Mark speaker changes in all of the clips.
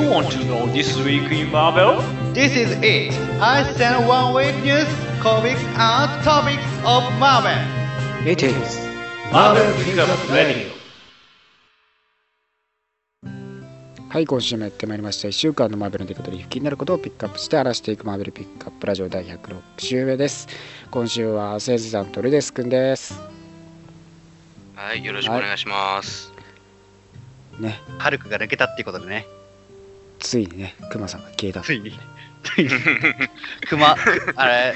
Speaker 1: you want to know this week in Marvel?
Speaker 2: This is it. I send one week news, comics, and topics of Marvel.
Speaker 3: It is
Speaker 1: Marvel Pickup Radio.
Speaker 3: はい今週もやってまいりました1週間のマーベルの出方で気になることをピックアップして荒らしていくマーベルピックアップラジオ第106週目です今週はせいじさんとルデスくんです
Speaker 4: はい、よろしくお願いします。
Speaker 3: ね
Speaker 2: ハルクが抜けたっていうことでね。
Speaker 3: ついにねクマさんが消えた
Speaker 2: ついに。ついに。クマ、くあれ、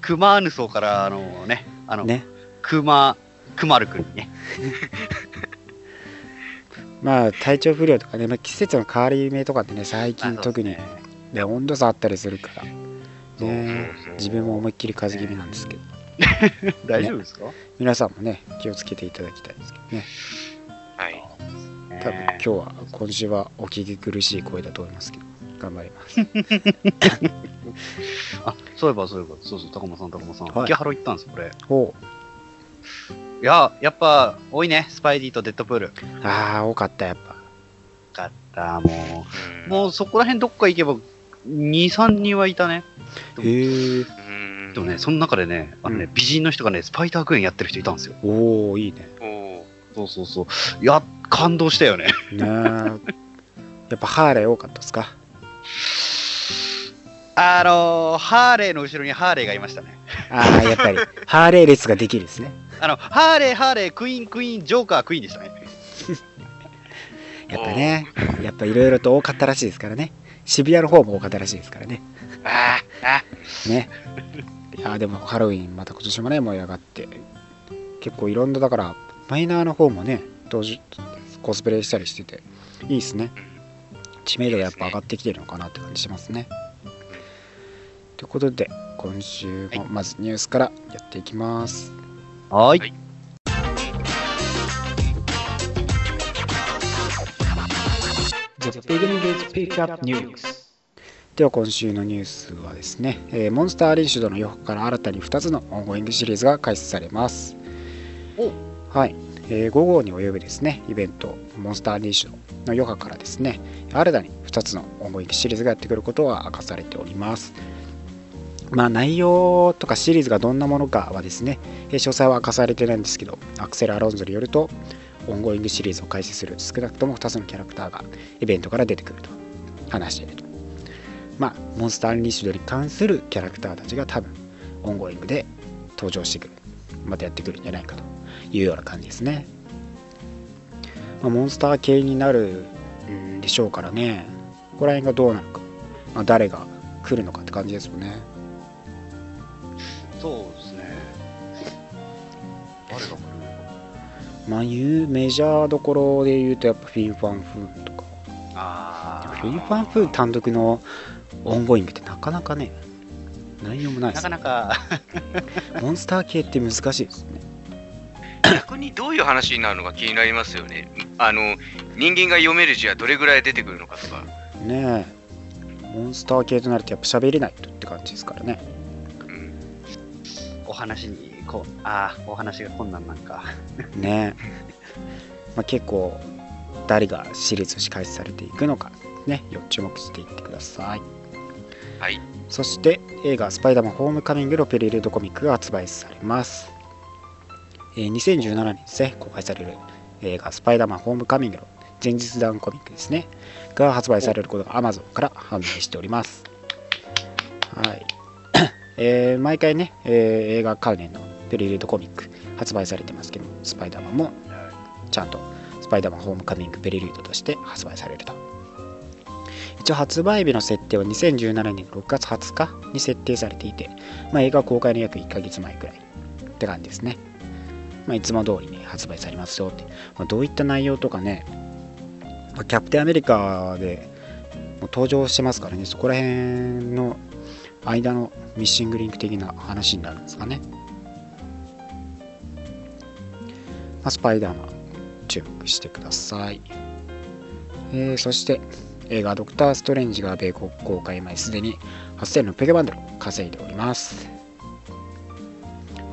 Speaker 2: クマーヌソーから、あのね、あの、
Speaker 3: ね。
Speaker 2: クマ、クマル君にね。
Speaker 3: まあ体調不良とかね、まあ、季節の変わり目とかってね最近
Speaker 2: まあ
Speaker 3: 特に、ね、温度差あったりするから。
Speaker 2: そう
Speaker 3: ね
Speaker 2: そうそう。
Speaker 3: 自分も思いっきり風邪気味なんですけど。
Speaker 2: 大丈夫ですか？
Speaker 3: 皆さんもね気をつけていただきたいですけどね。
Speaker 4: はい。
Speaker 3: 多分今日は今週はお聞き苦しい声だと思いますけど頑張ります
Speaker 2: あ、そういえばそういえば、そうそう、高間さん、高間さん。
Speaker 3: はい
Speaker 2: 秋葉原行ったんです、これ。
Speaker 3: お
Speaker 2: いや、やっぱ、多いね、スパイディとデッドプール。よ
Speaker 3: ああ多かったやっぱ
Speaker 2: かった、も
Speaker 4: う。
Speaker 2: もうそこら辺どっか行けば、2、3人はいたね。
Speaker 3: へえ
Speaker 4: うん
Speaker 2: でもね、その中でね、あのね、
Speaker 3: うん
Speaker 2: 美人の人がね、スパイダークエンやってる人いたんですよ。
Speaker 3: おおいいね
Speaker 4: おー
Speaker 2: そうそうそう。いや、感動したよね。
Speaker 3: ねえ。やっぱハーレー多かったですか？
Speaker 2: あのー、ハーレーの後ろにハーレーがいましたね。
Speaker 3: ああやっぱり。ハーレー列ができるですね。
Speaker 2: あの、ハーレー、ハーレー、クイーン、クイーン、ジョーカー、クイーンでしたね。
Speaker 3: やっぱねやっぱいろいろと多かったらしいですからね。渋谷の方も多かったらしいですからね。
Speaker 4: あーあ
Speaker 3: ね。いやでもハロウィンまた今年もね盛り上がって。結構いろんなだからマイナーの方もね当時コスプレしたりしてていいですね。知名度がやっぱ上がってきてるのかなって感じしますね。ということで今週もまずニュースからやっていきます、
Speaker 2: はーい。
Speaker 4: はい。
Speaker 1: The beginning is Pickup News.
Speaker 3: では今週のニュースはですね、えーモンスターリンシュドの予告から新たに2つのオンゴイングシリーズが開始されます。
Speaker 2: お
Speaker 3: はい、えー5号に及ぶですねイベントモンスターリンシュの余波からですね新たに2つのオンゴイングシリーズがやってくることは明かされております。まあ内容とかシリーズがどんなものかはですね、詳細は明かされてないんですけどアクセル・アロンゾによるとオンゴイングシリーズを開始する少なくとも2つのキャラクターがイベントから出てくると話していると。まあ、モンスター・アンリッシュドに関するキャラクターたちが多分オンゴイングで登場してくるまたやってくるんじゃないかというような感じですね、まあ、モンスター系になるんでしょうからね。ここら辺がどうなるか、まあ、誰が来るのかって感じですよね。
Speaker 2: そうですね。誰が来る
Speaker 3: まあいうメジャーどころで言うとやっぱフィン・ファン・フーンとか。
Speaker 2: あ
Speaker 3: フィン・ファン・フーン単独のオンゴイングってなかなかね内容もないで
Speaker 2: な
Speaker 3: す
Speaker 2: かなか、
Speaker 3: モンスター系って難しいですね
Speaker 4: 逆にどういう話になるのか気になりますよね。あの、人間が読める字はどれぐらい出てくるのかとか。
Speaker 3: ねえモンスター系となるとやっぱ喋れないとって感じですからね
Speaker 4: うん
Speaker 2: お話に、こう、ああ、お話が困難なんか。
Speaker 3: ねえ、まあ、結構誰がシリーズとして開始されていくのかね要注目していってください
Speaker 4: はい。
Speaker 3: そして映画「スパイダーマンホームカミング」のペリルードコミックが発売されます、えー2017年ですね公開される映画「スパイダーマンホームカミング」の前日談コミックですねが発売されることが Amazon から判明しております。はい、えー毎回ね、えー映画関連のペリルードコミック発売されてますけどスパイダーマンもちゃんとスパイダーマンホームカミングペリルードとして発売されると。一応発売日の設定は2017年6月20日に設定されていて、まあ、映画公開の約1ヶ月前くらいって感じですね、まあ、いつも通りに発売されますよって、まあ、どういった内容とかね、まあキャプテンアメリカでもう登場してますからね。そこら辺の間のミッシングリンク的な話になるんですかね、まあ、スパイダーマン注目してください、えーそして映画「ドクター・ストレンジ」が米国公開前すでに8600万ドル稼いでおります。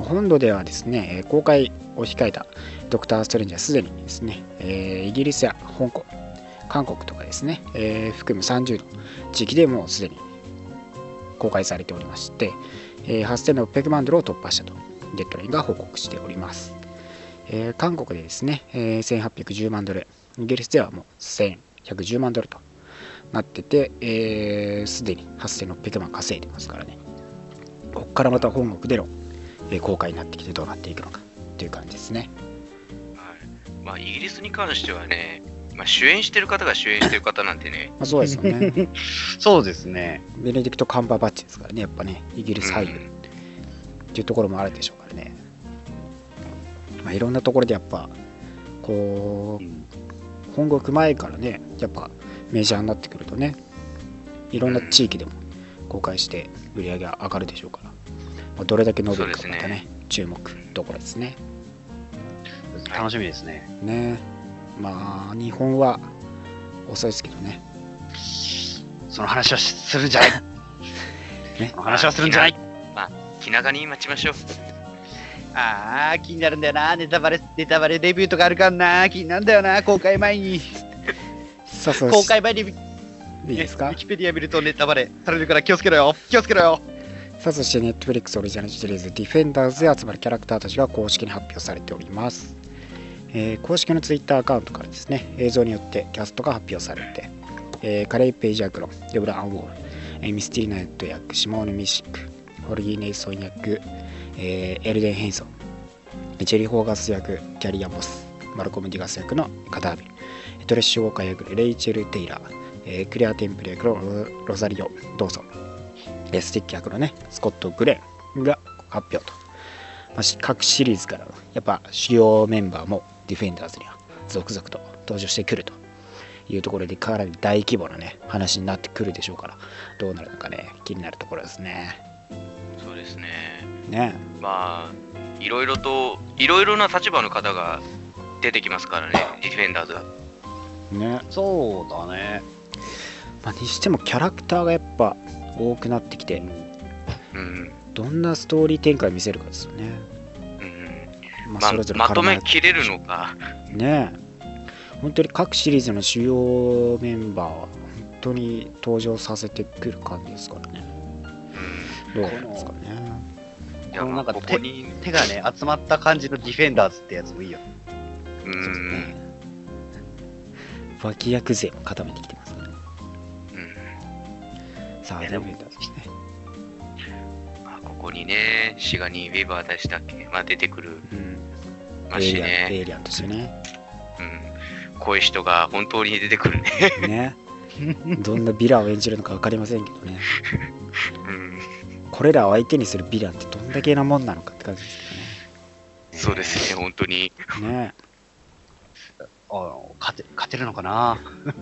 Speaker 3: 本土ではですね公開を控えたドクター・ストレンジはすでにですね、イギリスや香港韓国とかですね、えー含む30の地域でもうすでに公開されておりまして、えー8600万ドルを突破したとデッドラインが報告しております、えー韓国でですね、えー1810万ドルイギリスではもう1110万ドルとなっててすで、えー既に8600万稼いでますからね。ここからまた本国での、公開になってきてどうなっていくのかという感じですね。
Speaker 4: はい。まあ、イギリスに関してはね、まあ、主演してる方が主演してる方なんでね、
Speaker 3: まあ、そうですよね。
Speaker 2: そうですね。
Speaker 3: ベネディクト・カンバーバッチですからねやっぱねイギリス俳優っていうところもあるでしょうからね、まあ、いろんなところでやっぱこう本国前からねやっぱメジャーになってくるとねいろんな地域でも公開して売り上げが上がるでしょうから、まあ、どれだけ伸びるかまたね注目どころですね
Speaker 2: 楽しみですね。
Speaker 3: ねまあ日本は遅いですけどね
Speaker 2: その話はするんじゃない。
Speaker 3: ね
Speaker 2: その話はするんじゃない。
Speaker 4: 気長に待ちましょう。
Speaker 2: ああ、気になるんだよな。ネタバレ、ネタバレレビューとかあるからな。気になるんだよな。公開前に。
Speaker 3: さあそう
Speaker 2: 公開前に、
Speaker 3: いいですか？
Speaker 2: ウィキペディア見るとネタバレされるから気をつけろよ。気をつけろよ。
Speaker 3: さあそして Netflix オリジナルシリーズ Defenders で集まるキャラクターたちが公式に発表されております、えー公式の Twitter アカウントからですね映像によってキャストが発表されて、えーカレイ・ペイジ役のデブラ・アンウォール、えーミスティ・ナイト役シモーヌ・ミシックフォギー・ネルソン役、えーエルデン・ヘンソンジェリー・ホガース役キャリー・アン・モスマルコム・デュカス役のエカ・ダービルトレッシュ・ウォーカー役レイチェル・テイラー、えークレア・テンプル役のロザリオ・ドーソン。スティック役のね、スコット・グレンが発表と。まあし各シリーズからやっぱ主要メンバーもディフェンダーズには続々と登場してくるというところでかなり大規模なね話になってくるでしょうからどうなるのかね気になるところですね。
Speaker 4: そうですね。
Speaker 3: ね
Speaker 4: まあ、いろいろと、いろいろな立場の方が出てきますからね、ディフェンダーズが。
Speaker 3: ね
Speaker 2: そうだね。
Speaker 3: まあ、にしてもキャラクターがやっぱ多くなってきて
Speaker 4: うん。
Speaker 3: どんなストーリー展開見せるかですよね。
Speaker 4: うん、
Speaker 3: まあ、
Speaker 4: ま
Speaker 3: それぞれ
Speaker 4: まとめきれるのか。
Speaker 3: ねえ本当に各シリーズの主要メンバーは本当に登場させてくる感じですからね
Speaker 4: うん。
Speaker 3: どうなんですかね
Speaker 2: このなんか
Speaker 4: ここに、
Speaker 2: 手がね、集まった感じのディフェンダーズってやつもいいよ。
Speaker 4: うん。
Speaker 3: ね脇役勢も固めてきてますからね
Speaker 4: うん
Speaker 3: さあ
Speaker 2: いやでも
Speaker 3: ディフェンダーズですね
Speaker 4: まあ、ここにね、シガニー・ウェバーでしたっけ、まあ、出てくる
Speaker 3: うん
Speaker 4: まし
Speaker 3: エイリアンエ
Speaker 4: ね。
Speaker 3: イリアンとしてね
Speaker 4: うん。こういう人が本当に出てくるね。
Speaker 3: ねどんなヴィランを演じるのか分かりませんけどね
Speaker 4: うん。
Speaker 3: これらを相手にするヴィランってどんだけなもんなのかって感じです
Speaker 4: そうですね、本当に。
Speaker 3: けどね
Speaker 2: 勝て勝てるのかな？
Speaker 3: ま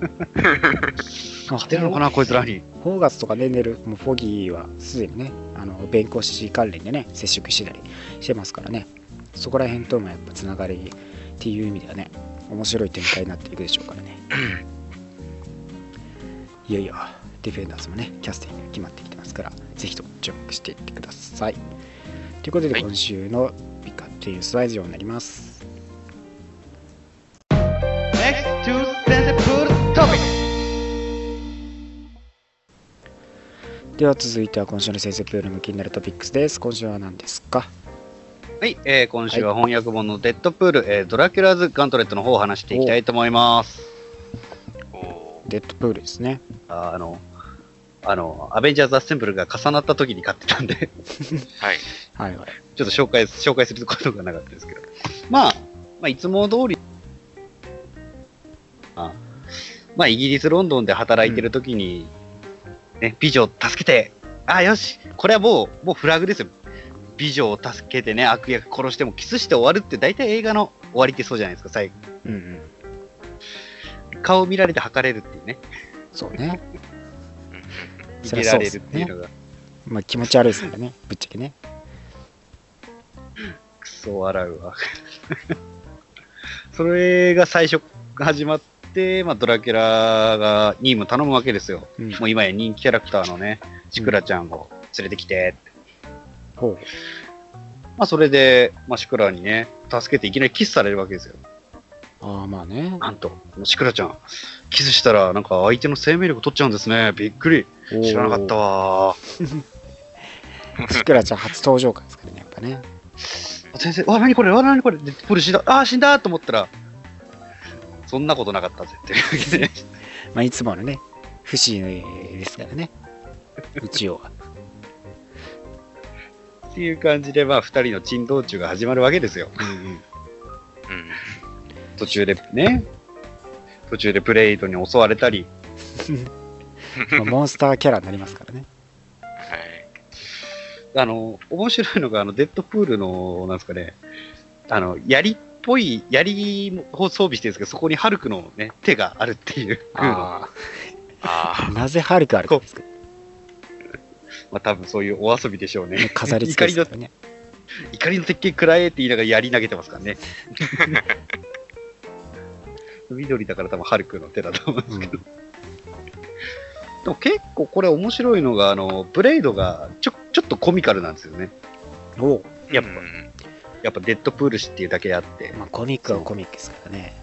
Speaker 3: あ
Speaker 2: 勝てるのかな、こいつらに。
Speaker 3: ホーガスとかね、ネル、もうフォギーはすでにね、あの弁護士関連でね、接触してたりしてますからね、そこら辺ともやっぱつながりっていう意味ではね、面白い展開になっていくでしょうからね。いよいよ、ディフェンダーズもね、キャスティング決まってきてますから、ぜひとも注目していってください。ということで、
Speaker 4: はい
Speaker 3: 今週のピカっていうスライドになります。では続いては今週のデッドプールの気になるトピックスです。今週は何ですか？
Speaker 2: はい、えー今週は翻訳本のデッドプール、えードラキュラーズ・ガントレットの方を話していきたいと思います。
Speaker 4: お
Speaker 3: デッドプールですね。
Speaker 2: ああの、あの、アベンジャーズ・アッセンブルが重なった時に買ってたんで、
Speaker 4: ーはい。
Speaker 3: はいはい。
Speaker 2: ちょっと紹介、紹介することがなかったですけど。まあ、まあ、いつも通り、まあ、イギリス・ロンドンで働いてる時に、ね、美女を助けて、あ、よし、これはもう、もうフラグですよ。美女を助けてね、悪役殺してもキスして終わるって、大体映画の終わりってそうじゃないですか、最後。
Speaker 3: うんうん。
Speaker 2: 顔を見られて測れるっていうね。
Speaker 3: そうね。
Speaker 2: 見
Speaker 3: そり
Speaker 2: てられるっていうのが、
Speaker 3: まあ気持ち悪いですからね、ぶっちゃけね。
Speaker 2: クソ笑うわ。それが最初始まって、まあ、ドラキュラがニーム頼むわけですよ。
Speaker 3: うん、
Speaker 2: もう今や人気キャラクターのね、チクラちゃんを連れてきてって。
Speaker 3: ほ
Speaker 2: まあ、それで、まあ、シクラにね、助けていきなりキスされるわけですよ。
Speaker 3: ああ、まあね。
Speaker 2: なんと、シクラちゃん、キスしたら、なんか相手の生命力取っちゃうんですね。びっくり。知らなかったわ。
Speaker 3: シクラちゃん初登場回ですからね、やっぱね。
Speaker 2: 先生、わ、なにこれ、わ、なにこれ、デッドプール死んだ、あー、死んだと思ったら、そんなことなかったぜっていうわけで。
Speaker 3: まあ、いつものね、不思議ですからね。一応は。
Speaker 2: っていう感じで、まあ、二人の珍道中が始まるわけですよ。
Speaker 3: うんうん。
Speaker 4: うん。
Speaker 2: 途中でね、途中でプレイドに襲われたり、
Speaker 3: まあ、モンスターキャラになりますからね。
Speaker 4: はい。
Speaker 2: あの、面白いのが、あの、デッドプールの、なんですかね、あの、槍っぽい、槍を装備してるんですけど、そこにハルクのね、手があるっていう。
Speaker 3: あ
Speaker 4: あ
Speaker 3: あ、なぜハルクあるかですか？
Speaker 2: まあ多分そういうお遊びでしょうね。
Speaker 3: 飾り付けですね。
Speaker 2: 怒りの鉄拳食らえって言いながら槍投げてますからね。緑だから多分ハルクの手だと思うんですけど。でも結構これ面白いのが、あの、ブレイドがちょちょっとコミカルなんですよね。
Speaker 3: お。
Speaker 2: やっぱ
Speaker 4: うん
Speaker 2: やっぱデッドプール誌っていうだけあって。
Speaker 3: まあ、コミックはコミックですからね。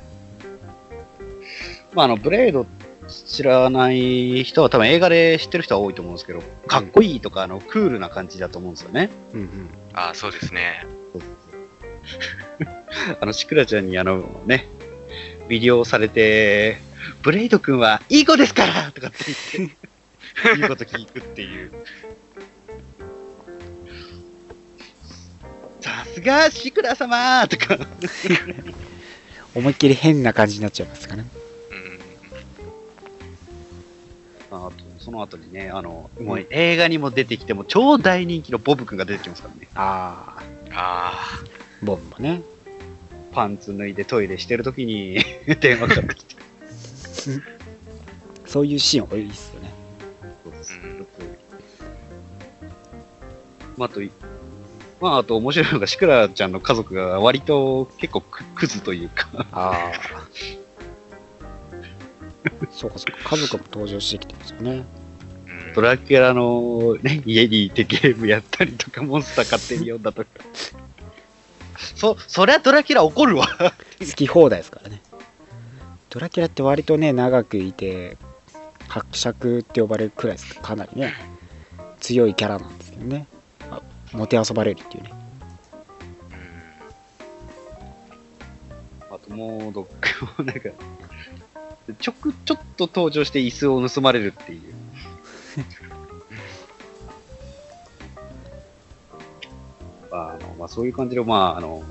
Speaker 2: まああの、ブレイド知らない人は多分映画で知ってる人は多いと思うんですけど、かっこいいとか、あの、クールな感じだと思うんですよね。
Speaker 3: うんうん。
Speaker 4: ああ、そうですね。
Speaker 2: あの、シクラちゃんにあのね、魅了されて、ブレイド君はいい子ですからとかって言って、いいこと聞くっていう。さすがシクラ様とか、
Speaker 3: 思いっきり変な感じになっちゃいますからね。
Speaker 4: うん。
Speaker 2: あとその後にね、あの、もう映画にも出てきても超大人気のボブ君が出てきますからね。
Speaker 3: ああ、
Speaker 4: あ
Speaker 3: ボブもね。
Speaker 2: パンツ脱いでトイレしてるときに 電話かかってきて。
Speaker 3: そういうシーン多いですよね。
Speaker 4: うん
Speaker 2: まあ、あと、まあ、あと面白いのが、シクラちゃんの家族が割と結構ククズというか、
Speaker 3: ああ。そうかそうか、家族も登場してきてますよね。
Speaker 2: ドラキュラの、ね、家にいてゲームやったりとか、モンスター勝手に読んだとか。そ、そりゃドラキュラ怒るわ。
Speaker 3: 好き放題ですからね。ドラキュラって割とね、長くいて、伯爵って呼ばれるくらいですかなりね、強いキャラなんですけどね。あもてあそばれるっていうね。
Speaker 2: あともう、どっかもなんか、ちょく、ちょっと登場して椅子を盗まれるっていう。まあ、あのまあ、そういう感じで、まあ、あの、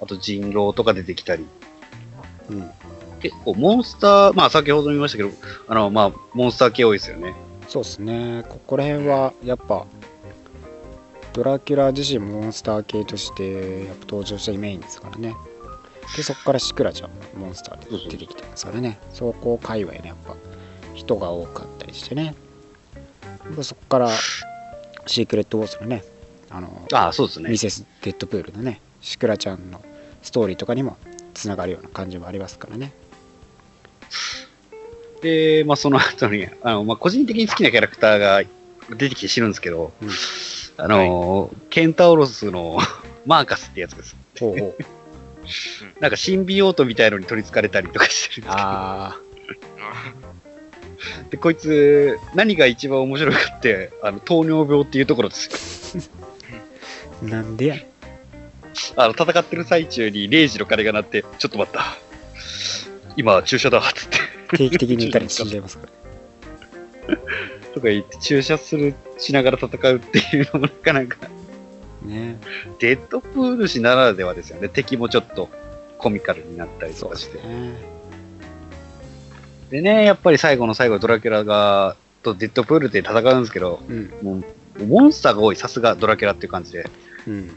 Speaker 2: あと人狼とか出てきたり、
Speaker 3: うん。
Speaker 2: 結構モンスター、まあ先ほども言いましたけど、あの、まあ、モンスター系多いですよね。
Speaker 3: そうですね。ここら辺は、やっぱ、ドラキュラ自身もモンスター系としてやっぱ登場したイメージですからね。で、そこからシクラちゃんもモンスターで出てきてますからね。そこ界隈ね、やっぱ人が多かったりしてね。でそこからシークレットウォーズのね、あの、
Speaker 2: ああ、そうですね
Speaker 3: ミ。セス・デッドプールのね、シクラちゃんのストーリーとかにもつながるような感じもありますからね。
Speaker 2: で、まあその後に、あの、まあ個人的に好きなキャラクターが出てきて知るんですけど、
Speaker 3: うん
Speaker 2: あの、ケンタウロスの マーカスってやつです。
Speaker 3: ほうほう。
Speaker 2: なんかシンビオートみたいのに取り憑かれたりとかしてるんですけど、
Speaker 3: あ
Speaker 2: で、こいつ、何が一番面白いかって、あの、糖尿病っていうところです
Speaker 3: なんでや
Speaker 2: あの、戦ってる最中に0時の鐘が鳴って、ちょっと待った。今、注射だ、つって。
Speaker 3: 定期的に打たれて死んじゃいますから。
Speaker 2: とか言って、注射する、しながら戦うっていうのもなかなか、
Speaker 3: ね。
Speaker 2: デッドプール誌ならではですよね。敵もちょっとコミカルになったりとかして。
Speaker 3: ですね。
Speaker 2: やっぱり最後の最後、ドラキュラが、とデッドプールで戦うんですけど、
Speaker 3: うん。
Speaker 2: もう、モンスターが多い、さすがドラキュラっていう感じで。
Speaker 3: うん。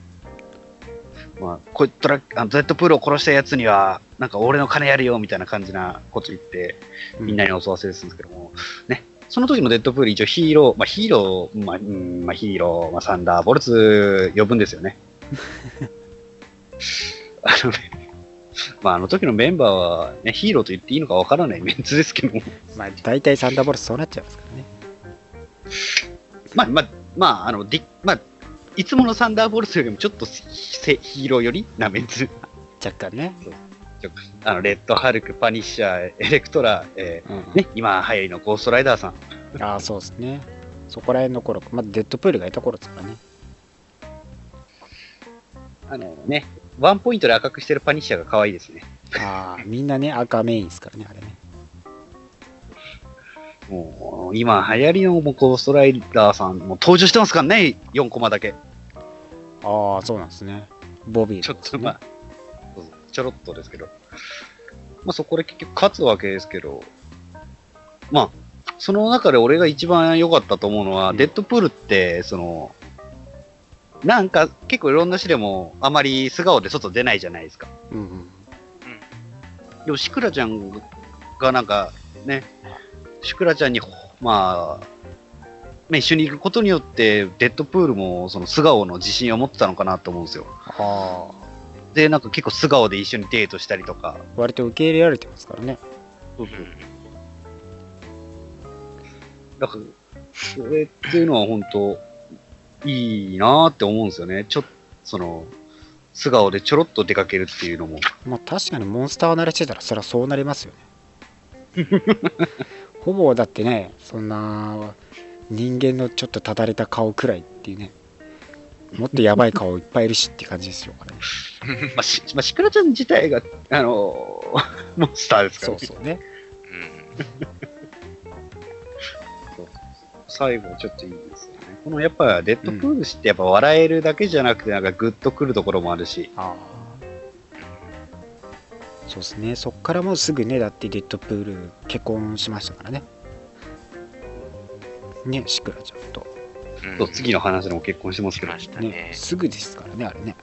Speaker 2: まあ、こいドラあのデッドプールを殺したやつには、なんか俺の金やるよみたいな感じなこと言って、みんなに襲わせるんですけども、ね、その時のデッドプール一応ヒーロー、まあヒーロー、まあ、うんまあ、ヒーロー、まあ、サンダーボルツ呼ぶんですよね。あのね、まああの時のメンバーは、ね、ヒーローと言っていいのかわからないメンツですけども、
Speaker 3: まあ、大体サンダーボルトそうなっちゃいますからね。
Speaker 2: まあまあ、まあ、あの、でまあ、いつものサンダーボルツよりもちょっとせヒーロー寄りなメンツ。
Speaker 3: 若干ね。
Speaker 2: あのレッドハルク、パニッシャー、エレクトラ、え
Speaker 3: うん
Speaker 2: ーね、今流行りのゴーストライダーさん。
Speaker 3: ああそうですねそこら辺の頃まだデッドプールがいた頃ですからね
Speaker 2: あのね、ワンポイントで赤くしてるパニッシャーが可愛いですね。
Speaker 3: ああみんなね赤メインですからねあれね
Speaker 2: もう、今流行りのゴーストライダーさんも登場してますからね、4コマだけ。
Speaker 3: ああそうなんですねボビー
Speaker 2: ちょっと、まあ、ちょろっとですけど。まあ、そこで結局勝つわけですけど、まあ、その中で俺が一番良かったと思うのは、
Speaker 3: うん
Speaker 2: デッドプールって、その、なんか結構いろんな種でもあまり素顔で外出ないじゃないですか。
Speaker 3: うんうん
Speaker 2: でも、シクラちゃんがなんかね、シクラちゃんに、まあ、ね、一緒に行くことによって、デッドプールもその素顔の自信を持ってたのかなと思うんですよ。
Speaker 3: ああ
Speaker 2: で、なんか結構素顔で一緒にデートしたりとか。
Speaker 3: 割と受け入れられてますからね
Speaker 2: そうそう。だから、それっていうのは本当、いいなーって思うんですよね。ちょっと、その、素顔でちょろっと出かけるっていうのも。
Speaker 3: まあ確かにモンスター慣れしてたらそりゃそうなりますよね ほぼだってねそんな人間のちょっとただれた顔くらいっていうねもっとやばい顔いっぱいいるしって感じですよ。これね
Speaker 2: まあ、し、まあ、シクラちゃん自体が、あのー モンスターですからね。
Speaker 3: そうそうね。
Speaker 2: 最後ちょっといいですよね。このやっぱデッドプールってやっぱ笑えるだけじゃなくてなんかグッとくるところもあるし、
Speaker 3: ああそうですね。そっからもうすぐねだってデッドプール結婚しましたからね。ねシクラちゃんと
Speaker 2: 次の話でも結婚してますけど。
Speaker 3: ね。
Speaker 4: ね。
Speaker 3: すぐですからねあれね。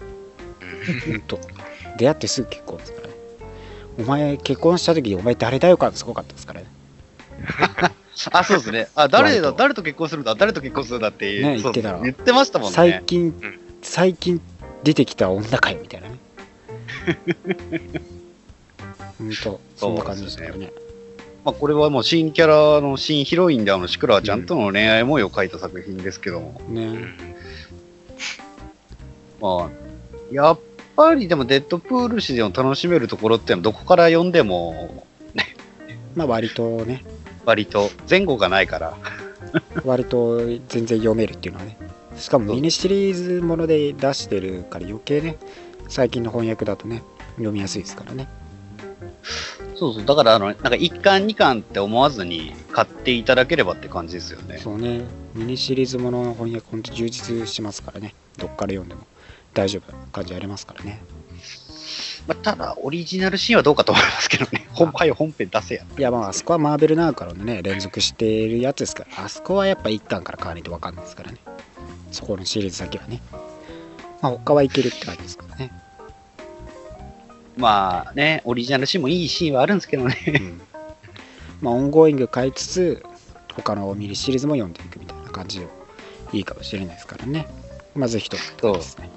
Speaker 4: うん。
Speaker 3: と 出会ってすぐ結婚ですからね。お前結婚した時お前誰だよ感すごかったですからね。
Speaker 2: あ、そうですね。あ、誰だ、誰と結婚するんだ、誰と結婚するんだって、
Speaker 3: ね言ってた
Speaker 2: 言ってましたもんね。
Speaker 3: 最近、
Speaker 4: ん。
Speaker 3: 最近出てきた女かよみたいなね。ほんとそんな感じですからね
Speaker 2: まあ、これはもう新キャラの新ヒロインであのシクラちゃんとの恋愛模様を描いた作品ですけども、
Speaker 3: ね、
Speaker 4: うん
Speaker 2: まあ、やっぱりでもデッドプール誌でも楽しめるところっていうのはどこから読んでも
Speaker 3: まあ割とね。
Speaker 2: 割と。前後がないから、
Speaker 3: 割と全然読めるっていうのはね。しかもミニシリーズもので出してるから余計ね最近の翻訳だとね読みやすいですからね
Speaker 2: そうそう、だからあの、なんか1巻2巻って思わずに買っていただければって感じですよね。
Speaker 3: そうね。ミニシリーズものの翻訳ほんと充実しますからね。どっから読んでも。大丈夫な感じありますからね。
Speaker 2: まあ、ただ、オリジナルシーンはどうかと思いますけどね。本はよ本編出せや。
Speaker 3: いやまああそこはマーベルナウからのね。連続しているやつですから。あそこはやっぱ1巻から買わないと分かんないですからね。そこのシリーズだけはね。まあ他はいけるって感じですからね
Speaker 2: まあね、オリジナルシーンもいいシーンはあるんですけどね。
Speaker 3: うん まあオンゴーイング買いつつ他のミニシリーズも読んでいくみたいな感じでもいいかもしれないですからねまず一つですね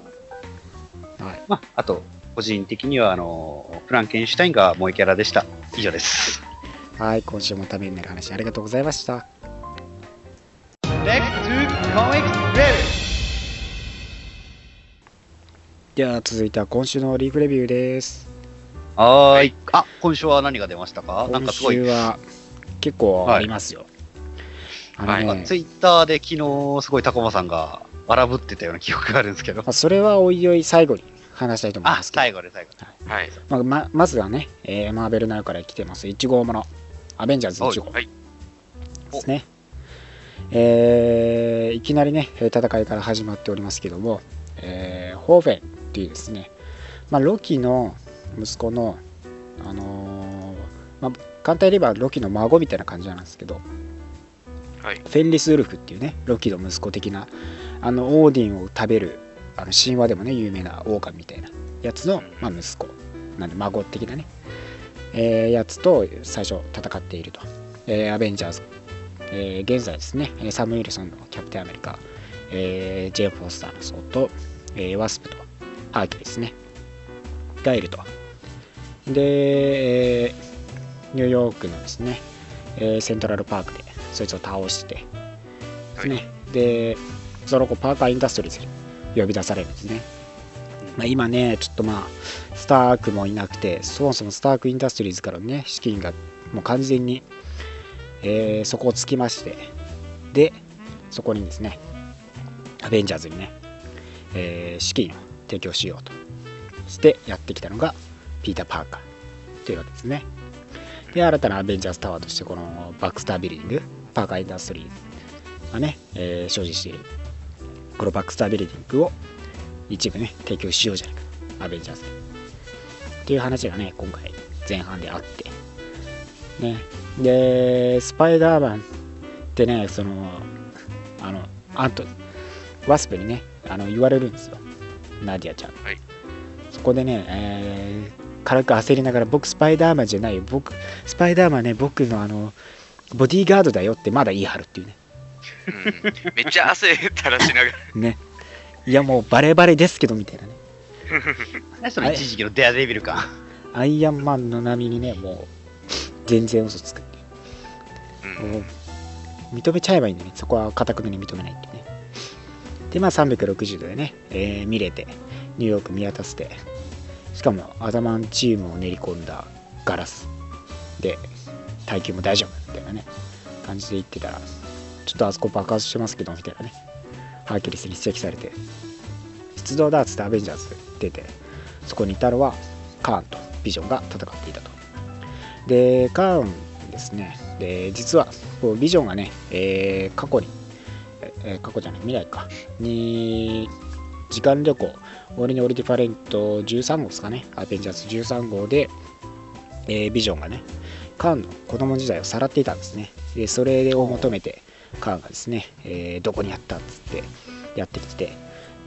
Speaker 3: はい
Speaker 2: まあ、あと、個人的には、あの、フランケンシュタインが萌えキャラでした。以上です。
Speaker 3: はい今週もためになる話ありがとうございました
Speaker 2: Next to Comic Ready!
Speaker 3: では続いては今週のリーグレビューです
Speaker 2: はーい。あ、今週は何が出ましたか？なん
Speaker 3: 今週、は結構ありますよ、あのね、
Speaker 4: はい
Speaker 2: ツイッターで昨日すごいタコマさんが荒ぶってたような記憶があるんですけど。
Speaker 3: まあ、それはおいおい最後に話したいと思い
Speaker 2: あ、
Speaker 3: ますけど
Speaker 2: 最後で最後で。
Speaker 4: はい。
Speaker 3: まあままずはね、えーマーベルナウから来てます1号ものアベンジャーズ1号
Speaker 4: はい。
Speaker 3: ですね、えーいきなりね戦いから始まっておりますけども、えーホーフェンっていうですね、まあ、ロキの息子のあのーまあ、簡単に言えばロキの孫みたいな感じなんですけど
Speaker 4: はい。
Speaker 3: フェンリス・ウルフっていうねロキの息子的なあのオーディンを食べるあの神話でもね有名なオオカミみたいなやつの、まあ、息子なんで孫的なね、えーやつと最初戦っていると、えーアベンジャーズ、えー現在ですねえーサム・ウィルソンのキャプテンアメリカ、えージェイ・フォスターのソーと、えーワスプとハーキュリスね。がいると。で、えーニューヨークのですね、えーセントラルパークでそいつを倒して。ですね、でその子パーカーインダストリーズに呼び出されるんですね。まあ、今ね、ちょっとまあ、スタークもいなくて、そもそもスタークインダストリーズからのね、資金がもう完全に、えーそこをつきまして、で、そこにですね、アベンジャーズにね、えー資金を提供しようとしてやってきたのが、ピーター・パーカーというわけですね。で、新たなアベンジャーズタワーとして、このバックスタービルディング、パーカーインダストリーがね、えー所持している、このバックスタービルディングを一部ね、提供しようじゃないか、アベンジャーズで。っていう話がね、今回前半であって。ね。で、スパイダーマンってね、その、あの、アント、ワスプにね、あの言われるんですよ。ナディアちゃん。
Speaker 4: はい
Speaker 3: そこでね、えー軽く焦りながら、僕スパイダーマンじゃないよ。僕、スパイダーマンね、僕のあの、ボディーガードだよってまだ言い張るっていうね。
Speaker 4: うんめっちゃ汗垂らしながら。
Speaker 3: ね。いやもうバレバレですけどみたいなね。
Speaker 2: 何その一時期のデアデビル感。
Speaker 3: アイアンマンの波にね、もう全然嘘つくっていう。
Speaker 4: うん
Speaker 3: 認めちゃえばいいんだよね。そこは固くなに認めないっていうね。で、まあ360度でね、えー見れて、ニューヨーク見渡せて、しかもアダマンチームを練り込んだガラスで、耐久も大丈夫みたいなね、感じで言ってたら、ちょっとあそこ爆発してますけど、みたいなね、ハーキュリスに指摘されて、出動だっつってアベンジャーズ出て、そこにいたのはカーンとビジョンが戦っていたと。で、カーンですね、で実はこうビジョンがね、えー過去に、えー過去じゃない、未来か、に時間旅行、オリニオリディファレント13号ですかね、アベンジャーズ13号で、えービジョンがね、カーンの子供時代をさらっていたんですね。で、それを求めて、カーンがですね、えーどこにあったっつってやってきて、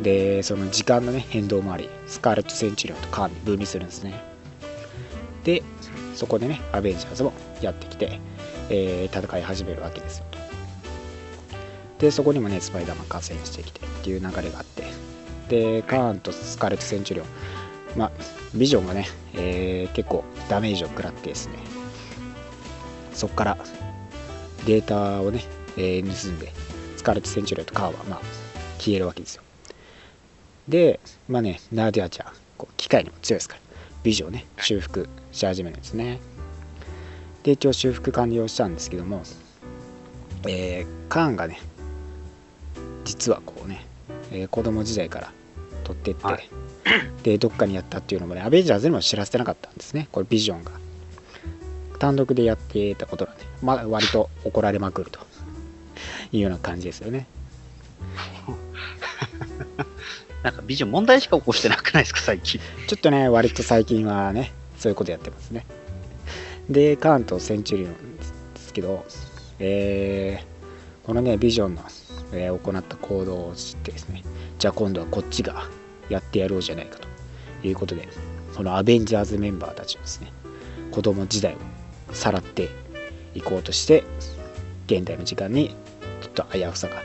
Speaker 3: で、その時間のね、変動もあり、スカーレット・センチュリオンとカーンに分離するんですね。で、そこでね、アベンジャーズもやってきて、えー戦い始めるわけですよ。で、そこにもね、スパイダーマン加勢してきてっていう流れがあって、で、カーンとスカーレット・センチュリオン、まあ、ビジョンがね、えー結構ダメージを食らってですね、そこからデータをね、えー盗んで、スカーレット・センチュリオンとカーンは、まあ、消えるわけですよ。で、まあね、ナーディアちゃん、こう機械にも強いですから、ビジョンをね、修復し始めるんですね。で、一応修復完了したんですけども、えーカーンがね、実はこうね、えー子供時代から取ってって、
Speaker 2: はい
Speaker 3: で、どっかにやったっていうのもね、アベンジャーズにも知らせてなかったんですね、これビジョンが。単独でやってたことなんで、まあ、割と怒られまくるというような感じですよね。
Speaker 2: なんかビジョン問題しか起こしてなくないですか、最近。
Speaker 3: ちょっとね、割と最近はね、そういうことやってますね。で、カーンとセンチュリオンですけど、えーこのね、ビジョンの、えー行った行動を知ってですね、じゃあ今度はこっちがやってやろうじゃないかということで、このアベンジャーズメンバーたちをですね、子供時代をさらっていこうとして、現代の時間にちょっと危うさが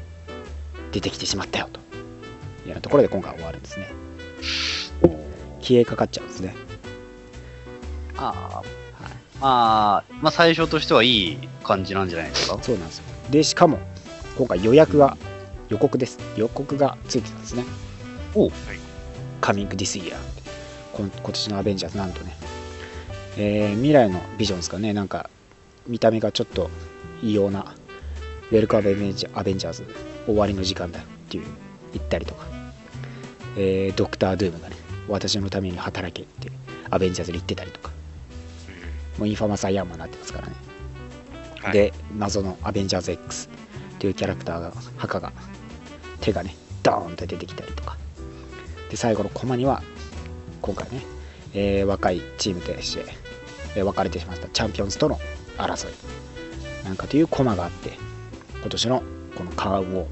Speaker 3: 出てきてしまったよというようなところで今回は終わるんですね。消えかかっちゃうんですね。
Speaker 2: ああ、まあ、まあ最初としてはいい感じなんじゃないですか？
Speaker 3: そうなんですよ。で、しかも、今回予約が、予告です。予告がついてたんですね。
Speaker 2: おう
Speaker 3: カミングディスイヤー。今今年のアベンジャーズ、なんとね、えー未来のビジョンですかね、なんか、見た目がちょっと異様な、ウェルカムアベンジャーズ、終わりの時間だっていう、言ったりとか、えードクター・ドゥームがね、私のために働けって、アベンジャーズに言ってたりとか、もうインファマス・アイアンマンになってますからね。
Speaker 4: はい
Speaker 3: で、謎のアベンジャーズ X というキャラクターが、墓が、手がね、ドーンと出てきたりとか。で、最後のコマには、今回ね、えー若いチームとして、えー別れてしまったチャンピオンズとの争い。なんかというコマがあって、今年のこのカーンを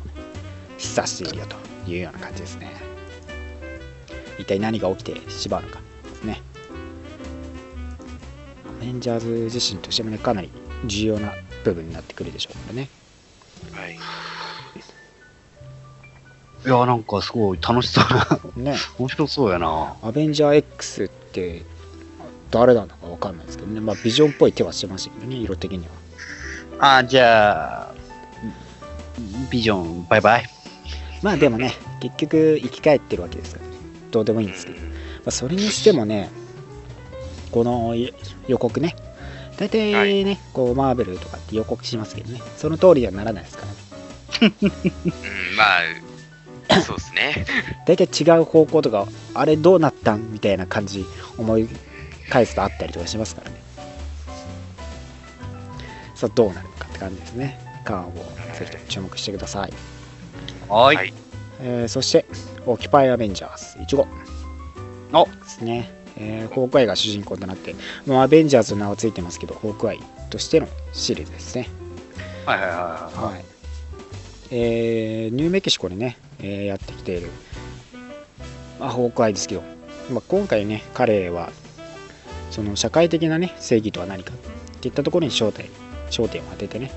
Speaker 3: 示唆しているよというような感じですね。一体何が起きてしまうのかですね。アベンジャーズ自身としてもね、かなり重要な部分になってくるでしょうからね。
Speaker 4: はい。
Speaker 2: いや、なんかすごい楽しそうな、
Speaker 3: ね、
Speaker 2: 面白そうやな。
Speaker 3: アベンジャー X って誰なのかわかんないですけどね、まあビジョンっぽい手はしてましたけどね、色的には。
Speaker 2: あーじゃあ、ビジョン、バイバイ。
Speaker 3: まあでもね、結局生き返ってるわけですからね。どうでもいいんですけど、まあ、それにしてもねこのい予告ね大体ね、
Speaker 4: は
Speaker 3: こうマーベルとかって予告しますけどね。その通りにはならないですからね。
Speaker 4: うん、まあ、そうですね。
Speaker 3: 大体違う方向とかあれどうなったんみたいな感じ思い返すとあったりとかしますからね。さあどうなるのかって感じですね。カーンをぜひとも注目してください、
Speaker 2: はい。
Speaker 4: はい。
Speaker 3: えーそしてオキパイアベンジャーズ1号
Speaker 2: お。
Speaker 3: ですね、えーホークアイが主人公となって、まあ、アベンジャーズの名はついてますけどホークアイとしてのシリーズですね。
Speaker 2: はいはいはいは
Speaker 3: はい。えーニューメキシコでね、えーやってきている、まあ、ホークアイですけど、まあ、今回ね彼はその社会的なね正義とは何かっていったところに焦点焦点を当ててね、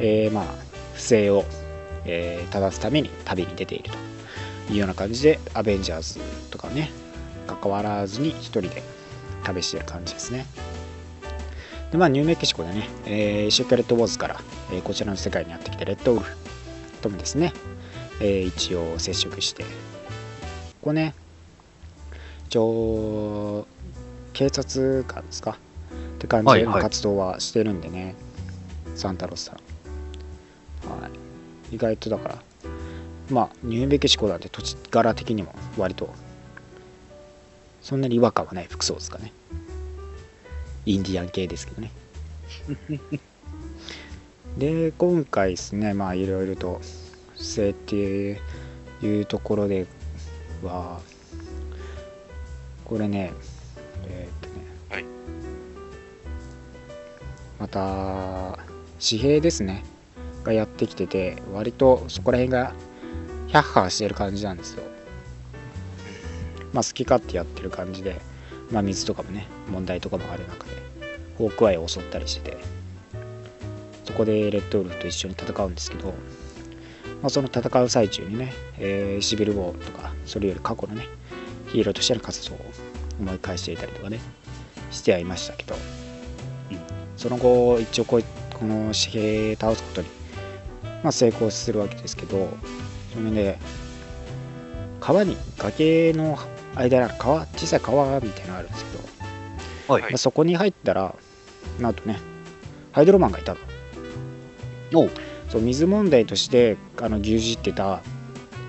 Speaker 3: えーまあ不正を、えー正すために旅に出ているというような感じでアベンジャーズとかね関わらずに一人で旅している感じですね。でまあニューメキシコでね、えーシークレットウォーズから、えーこちらの世界にやってきてレッドウルフともですね、えー一応接触してここね一応警察官ですか？って感じで
Speaker 2: はいはい。
Speaker 3: 活動はしてるんでね、サンタロスさん、はい、意外とだからまあニューメキシコなんて土地柄的にも割とそんなに違和感はない服装ですかね。インディアン系ですけどね。で今回ですねまあいろいろと設定いうところではこれねえーっとね、
Speaker 4: はい。
Speaker 3: また紙幣ですね。がやってきてて割とそこら辺がヒャッハーしてる感じなんですよまあ好き勝手やってる感じでまあ水とかもね問題とかもある中でホークアイを襲ったりしててそこでレッドウルフと一緒に戦うんですけど、まあ、その戦う最中にね、えーシビル・ウォーとかそれより過去のねヒーローとしての活動を思い返していたりとかねしてはいましたけど、うん。その後一応こうこの紙幣倒すことに、まあ、成功するわけですけどそれで川に崖の間にある川小さい川みたいなのがあるんですけど、
Speaker 2: はい。
Speaker 3: まあそこに入ったらなんとねハイドロマンがいたの。そう水問題としてあの牛耳ってた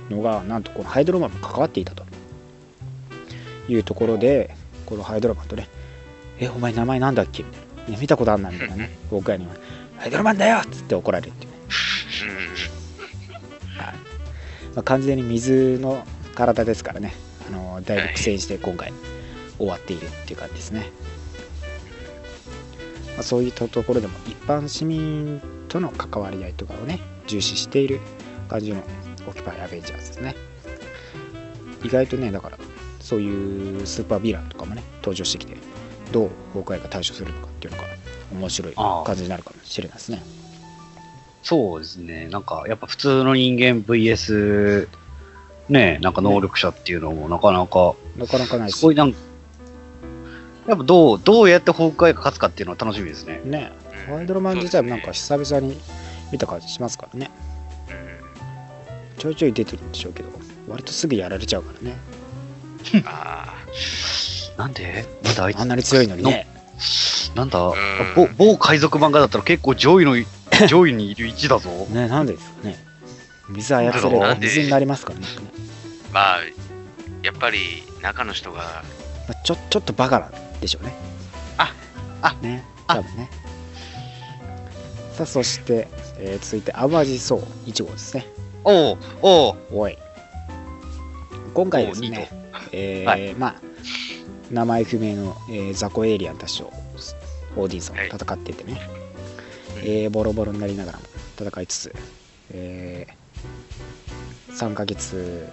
Speaker 3: のがなんとこのハイドロマンも関わっていたと。いうところでこのハイドロマンとね「えお前名前なんだっけ?」みたいな、ね「見たことあんな」みたいなね僕らには「ハイドロマンだよ!」っつって怒られるっていうね、はい。まあ、完全に水の体ですからねあのだいぶ苦戦して今回終わっているっていう感じですね、まあ、そういったところでも一般市民との関わり合いとかをね重視している感じのオキパイアベンジャーズですね。意外とねだからそういうスーパーヴィランとかもね登場してきてどうホークアイが対処するのかっていうのが面白い感じになるかもしれないですね。
Speaker 2: そうですね。なんか、やっぱ普通の人間 VS、ね、なんか能力者っていうのもなかなか、
Speaker 3: なかなかないし
Speaker 2: す。ごいなんか、やっぱどう、どうやってホークアイが勝つかっていうのは楽しみですね。
Speaker 3: ね。
Speaker 4: うん
Speaker 3: ハイドロマン自体もなんか久々に見た感じしますからね。ちょいちょい出てるんでしょうけど割とすぐやられちゃうからね。
Speaker 4: う んあ
Speaker 2: なんで？なんであいつ
Speaker 3: あんなに強いのにね。
Speaker 2: なんだ？
Speaker 4: ん。
Speaker 2: 某某海賊漫画だったら結構上位の、上位にいる位置だぞ。
Speaker 3: ねなんでですかね水操れば水になりますからね。
Speaker 4: ーまあ、やっぱり中の人が、
Speaker 3: まあちょちょっとバカなんでしょうね。
Speaker 2: ああ
Speaker 3: ね
Speaker 2: あ。
Speaker 3: 多分ね。さあそして、えー続いて淡路荘1号ですね。
Speaker 2: おうおう。
Speaker 3: おい。今回ですねえー
Speaker 2: はい。
Speaker 3: まあ名前不明の、えー雑魚エイリアンたちとオーディンさんが戦っててね、えーボロボロになりながらも戦いつつ、えー3ヶ月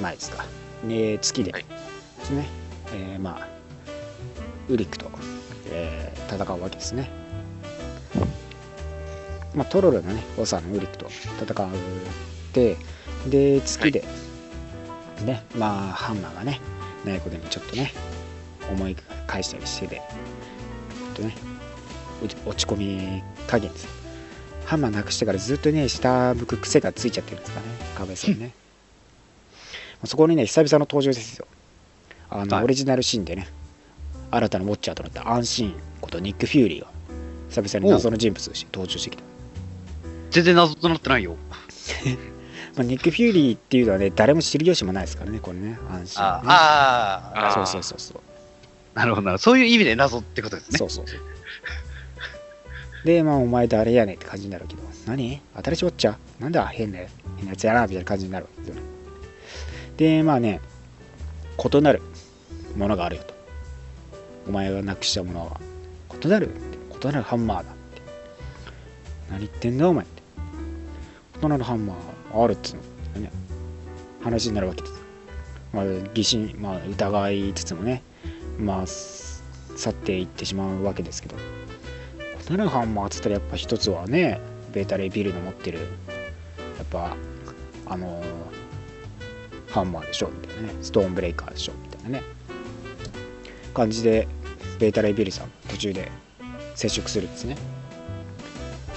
Speaker 3: 前ですか、ね、月で
Speaker 4: はい
Speaker 3: ですね、えーまあウリックと、えー戦うわけですね。まあトロルのね長のウリックと戦ってで月で、ねまあハンマーがねないことにちょっとね思い返したりしててちょっとね落ち込み加減ですハンマーなくしてからずっとね下向く癖がついちゃってるんですかねかわいそうにね そこにね、久々の登場ですよ。あの、
Speaker 2: はい
Speaker 3: オリジナルシーンでね、新たなウォッチャーとなったアンシーンことニック・フューリーが、久々に謎の人物として登場してきた。
Speaker 2: 全然謎となってないよ。
Speaker 3: まあ、ニック・フューリーっていうのはね、誰も知る由もないですからね、これね、アンシーン、ね。
Speaker 2: ああ、
Speaker 4: あ
Speaker 3: そうそうそうそう。
Speaker 2: なるほどなるほど。そういう意味で謎ってことですね。
Speaker 3: そうそうそう。で、まあ、お前誰やねんって感じになるけど、何？新しいおっちゃなんだ？変なやつ変なやつやなみたいな感じになるわけですよね。で、まあね、異なるものがあるよと。お前がなくしたものは異なる異なるハンマーだって。何言ってんだお前って。異なるハンマーあるっつうの、話になるわけです。まあ、疑心、まあ、疑いつつもね、まあ、去っていってしまうわけですけど異なるハンマーっつったらやっぱ一つはねベータレイビルの持ってるやっぱあのーハンマーでしょみたいなね。ストーンブレイカーでしょみたいなね。感じでベータレイビルさん途中で接触するんですね。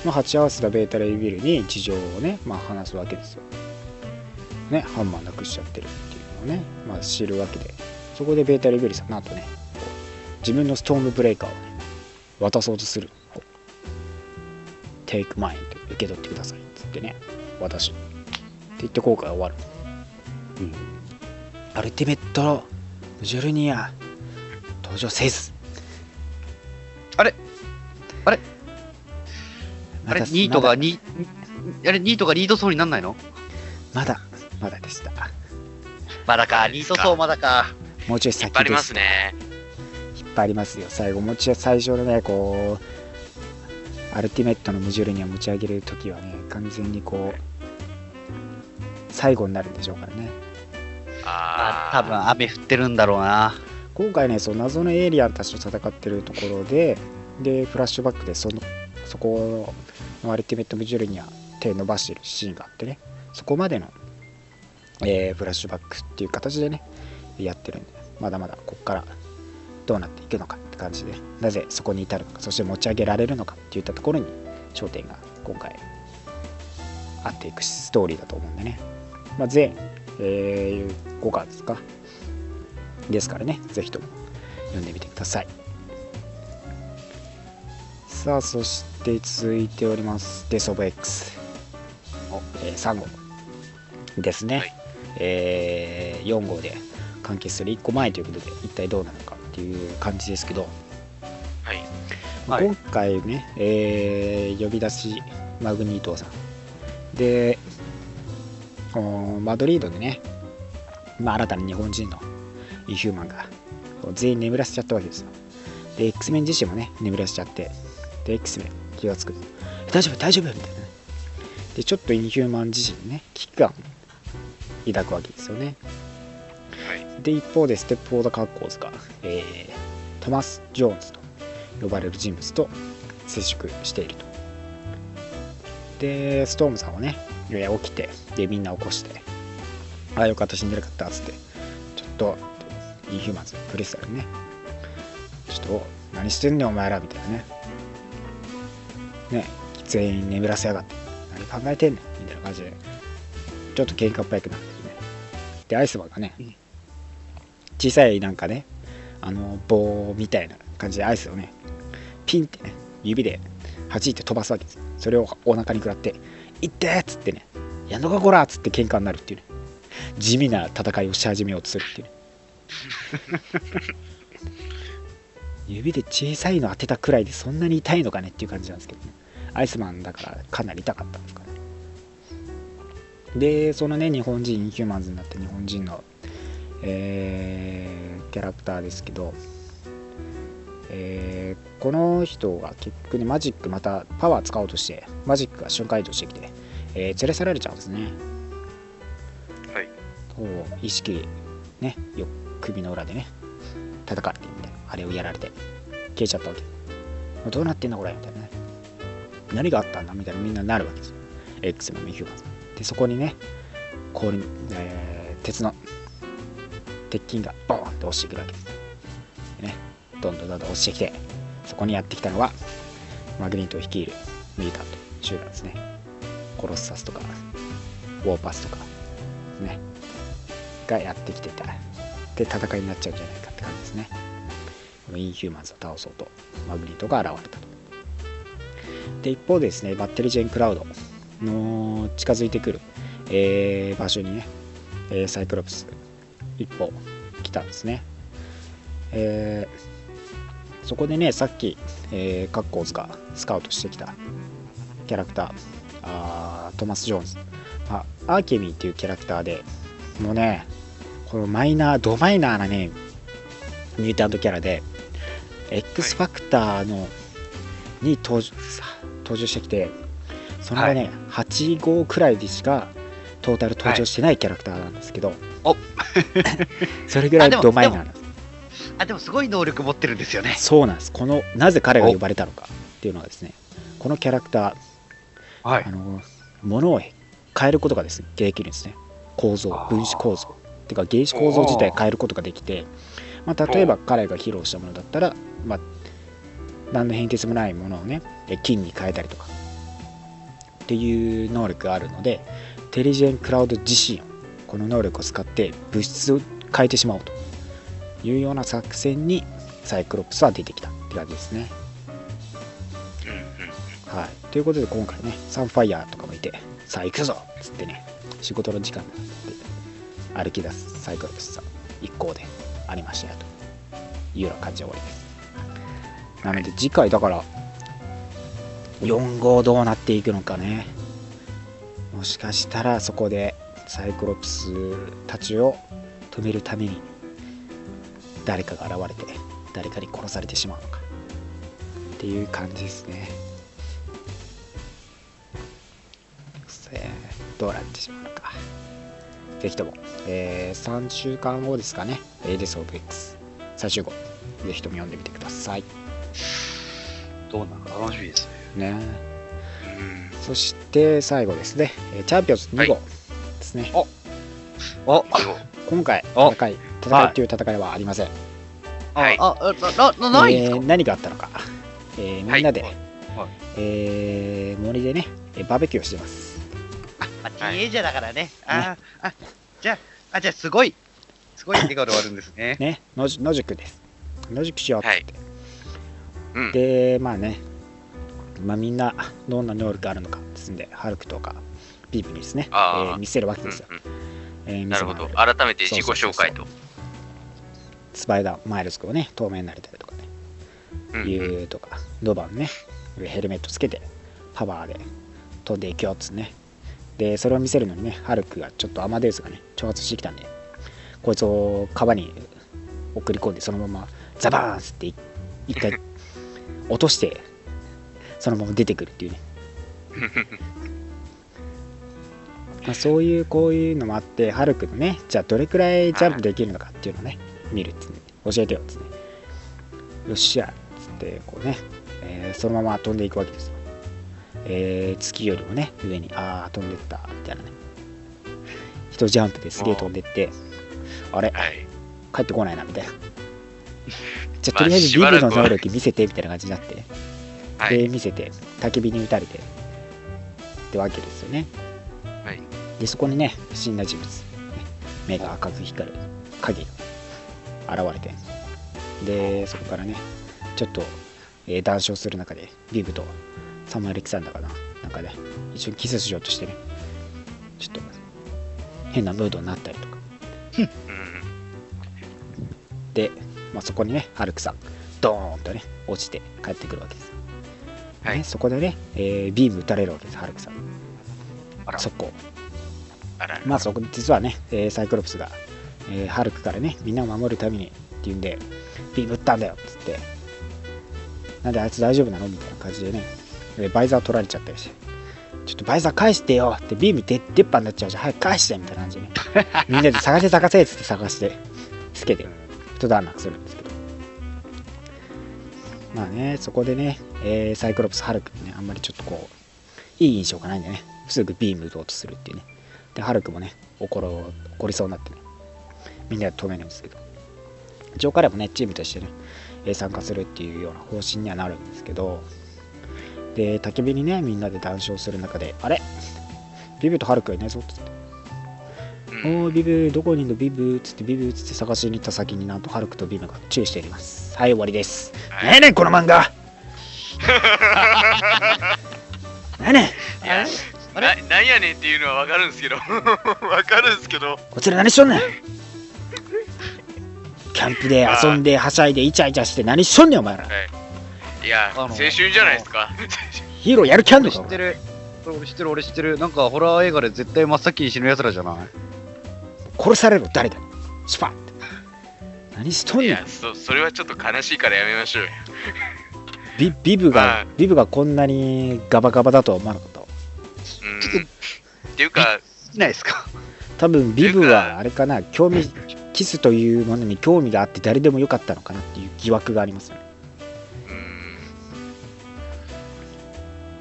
Speaker 3: まあ鉢合わせたベータレイビルに事情をね、まあ、話すわけですよ。ねハンマーなくしちゃってるっていうのをね、まあ、知るわけで。そこでベータレイビルさんなんとね自分のストームブレイカーをね渡そうとする。Take mine と受け取ってください。っつってね。私。って言って後悔終わる。うん。アルティメットジュルニア登場せず。
Speaker 2: あれ？あれ？あれ、ニートが
Speaker 3: まだ。
Speaker 2: に、あれ、ニートがリード層になんないの？
Speaker 3: まだまだでした。
Speaker 2: まだか、ニート層まだか。
Speaker 3: もうちょい先
Speaker 4: 引っ張りま
Speaker 3: です
Speaker 4: ね。
Speaker 3: 引っ張りますよ。最後持ち最初のねこうアルティメットのムジュルニア持ち上げるときはね完全にこう最後になるんでしょうからね。
Speaker 4: あ
Speaker 2: あ多分雨降ってるんだろうな。
Speaker 3: 今回ねその謎のエイリアンたちと戦ってるところででフラッシュバックでそのそこのアルティメットムジュルニア手伸ばしてるシーンがあってね。そこまでの、えーフラッシュバックっていう形でねやってるんでまだまだここからどうなっていくのかって感じでなぜそこに至るのかそして持ち上げられるのかっていったところに焦点が今回合っていくストーリーだと思うんでね、まあ、全、えー5巻ですかですからねぜひとも読んでみてください。さあそして続いておりますデス・オブ・ X の、えー3号ですね、
Speaker 4: はい。
Speaker 3: えー4号で完結する1個前ということで一体どうなのかっていう感じですけど、
Speaker 4: はい。
Speaker 2: はい。
Speaker 3: 今回ね、えー呼び出しマグニートさん。でおマドリードでね、まあ、新たに日本人のインヒューマンが全員眠らせちゃったわけですよ。で X メン自身もね眠らせちゃって。で X メン気がつく。大丈夫？大丈夫？みたいなね。でちょっとインヒューマン自身にね危機感を抱くわけですよね。
Speaker 4: はい。
Speaker 3: で一方でステップフォードカッコーズが、えートマス・ジョーンズと呼ばれる人物と接触していると。でストームさんはねいや起きてでみんな起こして。ああよかった死んでなかったっつって。ちょっとインヒューマンズクリスタルにね。ちょっと何してんねんお前らみたいなね。ね全員眠らせやがって。何考えてんねんみたいな感じで。ちょっと喧嘩っ早くなってね。でアイスマンがね小さいなんかねあの棒みたいな感じでアイスをねピンってね指で弾いて飛ばすわけですそれをお腹に食らって「いって!」っつってね「やんのかこら!」っつって喧嘩になるっていうね地味な戦いをし始めようとするっていうね 指で小さいの当てたくらいでそんなに痛いのかねっていう感じなんですけどねアイスマンだからかなり痛かったんですかねでそのね日本人ヒューマンズになった日本人のえーキャラクターですけど、えーこの人が結局ねマジックまたパワー使おうとしてマジックが瞬間移動してきて、えー連れ去られちゃうんですね。
Speaker 4: はい。
Speaker 3: 意識ねよ首の裏でね叩かれてみたいなあれをやられて消えちゃったわけ。どうなってんだこれみたいなね。何があったんだみたいなみんななるわけですよ。X のミヒューマンでそこにね氷、えー鉄の鉄筋がボーンって落ちてくるわけです。ね。どんどんどんどん落ちてきてそこにやってきたのはマグニートを率いるミリタント集団ですね。コロッサスとかウォーパスとかね。がやってきてた。で戦いになっちゃうんじゃないかって感じですね。このインヒューマンズを倒そうとマグニートが現れたと。で一方ですねバッテリージェンクラウドの近づいてくる、えー場所にね、えーサイクロプス一行来たんですね、えーそこでねさっき、えーカッコーズがスカウトしてきたキャラクターあートマス・ジョーンズ、まあ、アルケミーっていうキャラクターでもうねこのマイナードマイナーなねミュータントキャラで X ファクターの、に登場さ登場してきてそれがね、8号くらいでしかトータル登場してないキャラクターなんですけど、
Speaker 2: お。
Speaker 3: それぐらいドマイナーなんです
Speaker 2: あ、でもすごい能力持ってるんですよね。
Speaker 3: そうなんです。このなぜ彼が呼ばれたのかっていうのはですねこのキャラクター
Speaker 2: は
Speaker 3: あ。の物を変えることがですねできるんですね。構造分子構造。てか原子構造自体変えることができて、まあ、例えば彼が披露したものだったら、まあ、何の変哲もないものをねえ金に変えたりとか。っていう能力があるのでテリジェンクラウド自身をこの能力を使って物質を変えてしまおうというような作戦にサイクロプスは出てきたって感じですね。はい、ということで今回ねサンファイヤーとかもいてさあ行くぞっつってね仕事の時間になって歩き出すサイクロプスさん一行でありましたよ。というよ。うな感じで終わりですなので次回だから4号どうなっていくのかねもしかしたらそこでサイクロプスたちを止めるために誰かが現れて誰かに殺されてしまうのかっていう感じですね。えーどうなってしまうのか。ぜひとも、えー3週間後ですかね、エイデス・オブ・エックス最終号、ぜひとも読んでみてください。
Speaker 2: どうなのか楽しみですね。
Speaker 3: ね、
Speaker 4: うん。
Speaker 3: そして最後ですね、えーチャンピオンズ2号ですね。
Speaker 2: お
Speaker 3: 今回、
Speaker 2: お
Speaker 3: 戦い、戦いっていう戦いはありません。
Speaker 4: はい
Speaker 2: あ、あ、な、な、なないんですか？
Speaker 3: えー何があったのか、えーみんなで、
Speaker 2: はい
Speaker 3: えー森でね、えーバーベキューをしてます。
Speaker 2: あ、ティエイジャーだからね。あー、あ、じゃあ、あ、じゃあ、すごい、すごい笑顔で終わるんですね。
Speaker 3: ね、野宿野宿です。野宿しようって。
Speaker 4: はいうん
Speaker 3: で、まあね、まあみんなどんな能力あるのかですんで、ハルクとかビーブにですね、え
Speaker 4: あー。
Speaker 3: ー見せるわけ
Speaker 4: うん
Speaker 3: ですよ。
Speaker 4: うん
Speaker 3: えー見
Speaker 4: なるほど。改めて自己紹介と。
Speaker 3: スパイダーマイルズ君をね、透明になれたりとかね、
Speaker 4: うんうん。
Speaker 3: いうとか、ドバンね、ヘルメットつけて、パワーで飛んでいくよっつね。で、それを見せるのにね、ハルクがちょっとアマデウスがね、挑発してきたんで、こいつを川に送り込んで、そのままザバーンってい一回 落として、そのまま出てくるっていうね。まあ、そういうこういうのもあって、ハルクのね、じゃあどれくらいジャンプできるのかっていうのをね、見るっつって、教えてよっつって、よっしゃっつって、こうね、えーそのまま飛んでいくわけですよ。えー月よりもね、上に、ああ、飛んでった、みたいなね。一ジャンプですげえ飛んでって、あれ、
Speaker 4: はい
Speaker 3: 帰ってこないな、みたいな。じゃあ、
Speaker 4: まあ
Speaker 3: とりあえずビブの能力見せて、みたいな感じになって、で、
Speaker 4: はい
Speaker 3: 見せて、焚き火に打たれて、ってわけですよね。
Speaker 4: はい
Speaker 3: で、そこにね、不審な人物、ね目が赤く光る影が現れて、で、そこからね、ちょっと、えー談笑する中で、ビブとサム・アレキサンダーかな、なんかね、一緒にキスしようとしてね、ちょっと変なムードになったりとか、
Speaker 4: うん
Speaker 3: で、まあ、そこにね、ハルクさん、ドーンとね、落ちて帰ってくるわけです。
Speaker 4: はい
Speaker 3: ね、そこでね、えービーム撃たれるわけです、ハルクさん。速攻。まあそこ実はね、えーサイクロプスが、えーハルクからねみんなを守るためにっていうんでビーム撃ったんだよっつって。なんであいつ大丈夫なのみたいな感じでね、えーバイザー取られちゃったりして。ちょっとバイザー返してよってビーム出出っ歯になっちゃうじゃん。早く返してみたいな感じでね。みんなで探せ探せっつって探してつけて。一段落するんですけど。まあねそこでね、えーサイクロプスハルクにねあんまりちょっとこういい印象がないんでね。すぐビーム打とうとするっていうねで、ハルクもね、怒ろ怒りそうになってね、みんなで止めるんですけど、一応彼もね、チームとしてね、えー参加するっていうような方針にはなるんですけど、で、焚き火にね、みんなで談笑する中で、あれ？ビビとハルクがいないぞって言って、
Speaker 4: うん。
Speaker 3: おービブどこにいるの？ビブっつってビブっつって探しに行った先になんとハルクとビブが注意しております。はい終わりです。
Speaker 4: はい。
Speaker 3: 何やねんこの漫画。何やねん
Speaker 2: あれ？
Speaker 4: ななんやねんっていうのはわかるんですけど。わかるんですけど。
Speaker 3: こちら何しとんねん？キャンプで遊んではしゃいでイチャイチャして何しとんねんお前ら。
Speaker 4: い。や
Speaker 2: あの
Speaker 4: 青春じゃないですか。
Speaker 3: ヒーローやる気あんのか
Speaker 2: 知ってる。俺知ってる、俺知ってる。なんかホラー映画で絶対真っ先に死ぬ奴らじゃない？
Speaker 3: 殺されろ誰だ？スパッ。て何しとんねん？
Speaker 4: いやそそれはちょっと悲しいからやめましょうよ。
Speaker 3: ビビブが、
Speaker 4: まあ。
Speaker 3: ビブがこんなにガバガバだとは思わなかっ
Speaker 2: ちょっ
Speaker 4: っていうか
Speaker 2: いないですか？
Speaker 3: 多分ビブは
Speaker 4: か
Speaker 3: あれかな興味キスというものに興味があって誰でもよかったのかなっていう疑惑がありますよね。
Speaker 4: う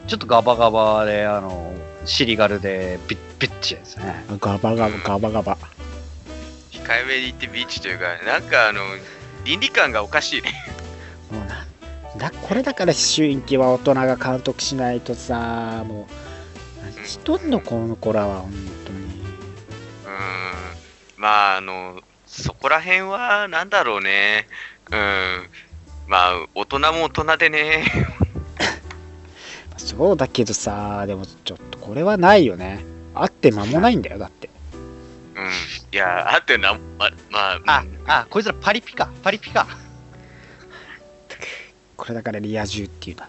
Speaker 4: ん。
Speaker 2: ちょっとガバガバで、あの、シリガルでビッビッチですね。
Speaker 3: ガバガバガバガバ。
Speaker 4: 控えめに言ってビーチというかなんかあの倫理観がおかしいね。
Speaker 3: もうなだこれだから周囲期は大人が監督しないとさもう何しとんのこの子らは本当に。
Speaker 4: うん。まああのそこら辺はなんだろうね。うん。まあ大人も大人でね。
Speaker 3: そうだけどさでもちょっとこれはないよね。あって間もないんだよだって。
Speaker 4: うん。いやあってなままあ
Speaker 2: あ
Speaker 4: うん、
Speaker 2: あ、こいつらパリピか、パリピか。
Speaker 3: これだからリア充っていうな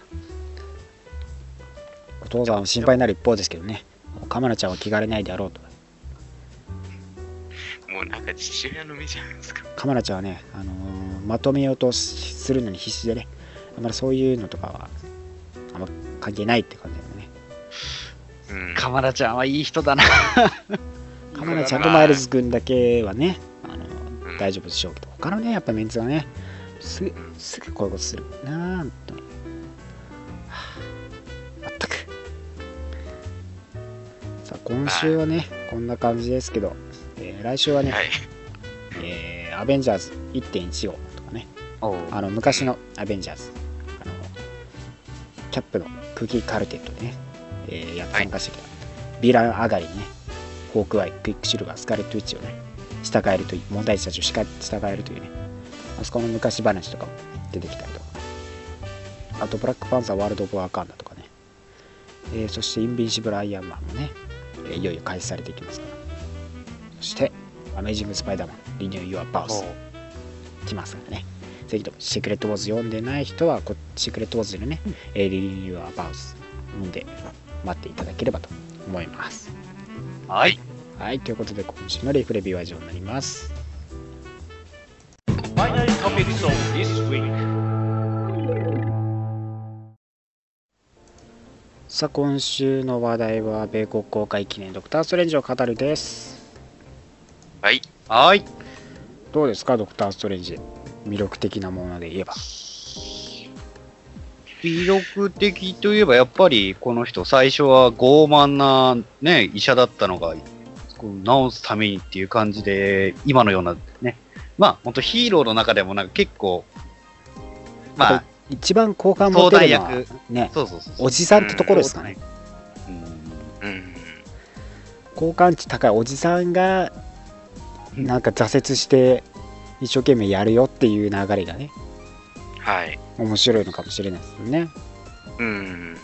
Speaker 3: お父さんは心配になる一方ですけどね。カメラちゃんは気兼ねないであろうと。
Speaker 4: もうなんか父親の目じゃないですか。
Speaker 3: カメラちゃんはね、あのーまとめようとしするのに必死でねあんまりそういうのとかはあんま関係ないって感じだよね。
Speaker 4: うん。
Speaker 2: カマラちゃんはいい人だな。
Speaker 3: カメラちゃんとマイルズ君だけはねあの
Speaker 4: うん。
Speaker 3: 大丈夫でしょうけど他のねやっぱメンツはねすぐすぐこういうことするなあ本今週はねこんな感じですけど、えー来週はね、
Speaker 4: はい。
Speaker 3: えーアベンジャーズ1.15とかね。
Speaker 2: おう。
Speaker 3: あの昔のアベンジャーズ。あのキャップのクッキーカルテットでね、えーやって参加してきた、ヴィラン上がりにねホークアイクイックシルバースカーレットウィッチをね従えるという問題児たちをしか従えるというねあそこの昔話とかも出てきたりとか。あとブラックパンサーワールド・オブ・ワーカンダとかね、えーそしてインビンシブル・アイアンマンもね、えーいよいよ開始されていきますからそしてアメージング・スパイダーマンリニュー・ユア・バウス来ますからね。ぜひともシークレットウォーズ読んでない人はこシークレットウォーズでね、えーリニューアバウス読んで待っていただければと思います。
Speaker 2: はい。
Speaker 3: はい、ということで今週のリフレビューは以上になります。
Speaker 1: Final topics of this week.
Speaker 3: さあ、今週の話題は米国公開記念ドクター・ストレンジを語るです。
Speaker 4: はい
Speaker 2: はい。
Speaker 3: どうですか、ドクター・ストレンジ。魅力的なもので言えば。
Speaker 2: 魅力的といえば、やっぱりこの人、最初は傲慢な、ね、医者だったのが、治すためにっていう感じで、今のようなね、まあ、本当ヒーローの中でもなんか結構、まあ、
Speaker 3: 一番好感持てるのはね、
Speaker 2: そうそうそう。
Speaker 3: おじさんってところですかね。
Speaker 2: うん。
Speaker 4: うん。
Speaker 3: 好感値高いおじさんがなんか挫折して一生懸命やるよっていう流れがね
Speaker 4: はい。
Speaker 3: 面白いのかもしれないですよね。
Speaker 4: うん。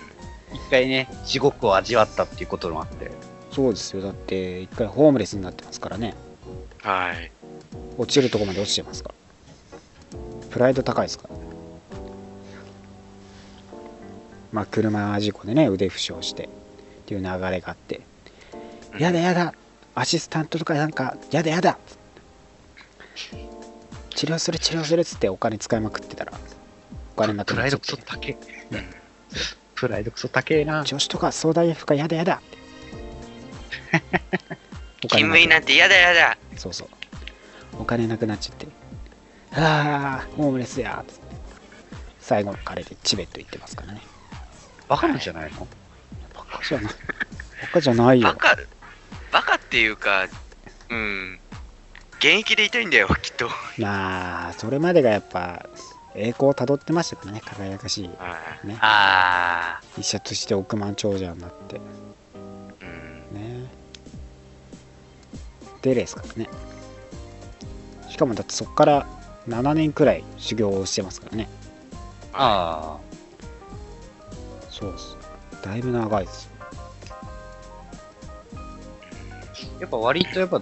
Speaker 2: 一回ね、地獄を味わったっていうこともあって、
Speaker 3: そうですよ。だって一回ホームレスになってますからね。
Speaker 4: はい。
Speaker 3: 落ちるとこまで落ちてますから。プライド高いですからねまあ車事故でね腕負傷してっていう流れがあってやだやだアシスタントとかなんかやだやだ治療する治療するっつってお金使いまくってたらお金なく
Speaker 2: プライド
Speaker 3: なっちゃって。
Speaker 2: クソ高え。プライドクソ高えな。
Speaker 3: 女子とか相談役かやだやだ。
Speaker 4: 勤務医なんて嫌だ嫌だ。
Speaker 3: そうそう。お金なくなっちゃって。ああホームレスやーっつって。最後の彼でチベット行ってますからね
Speaker 2: バカなんじゃないの？
Speaker 3: バカじゃない。バカじゃないよ。
Speaker 4: バカバカっていうかうん。現役でいたいんだよきっと。
Speaker 3: まあそれまでがやっぱ栄光をたどってましたからね輝かしい。
Speaker 4: はい。
Speaker 3: ね。
Speaker 2: あ
Speaker 3: 医者として億万長者になって。
Speaker 4: うん。
Speaker 3: ね。出ですからね。しかもだってそこから7年くらい修行をしてますからね。
Speaker 2: あ
Speaker 3: そうっす。だいぶ長いです。
Speaker 2: やっぱ割とやっぱ、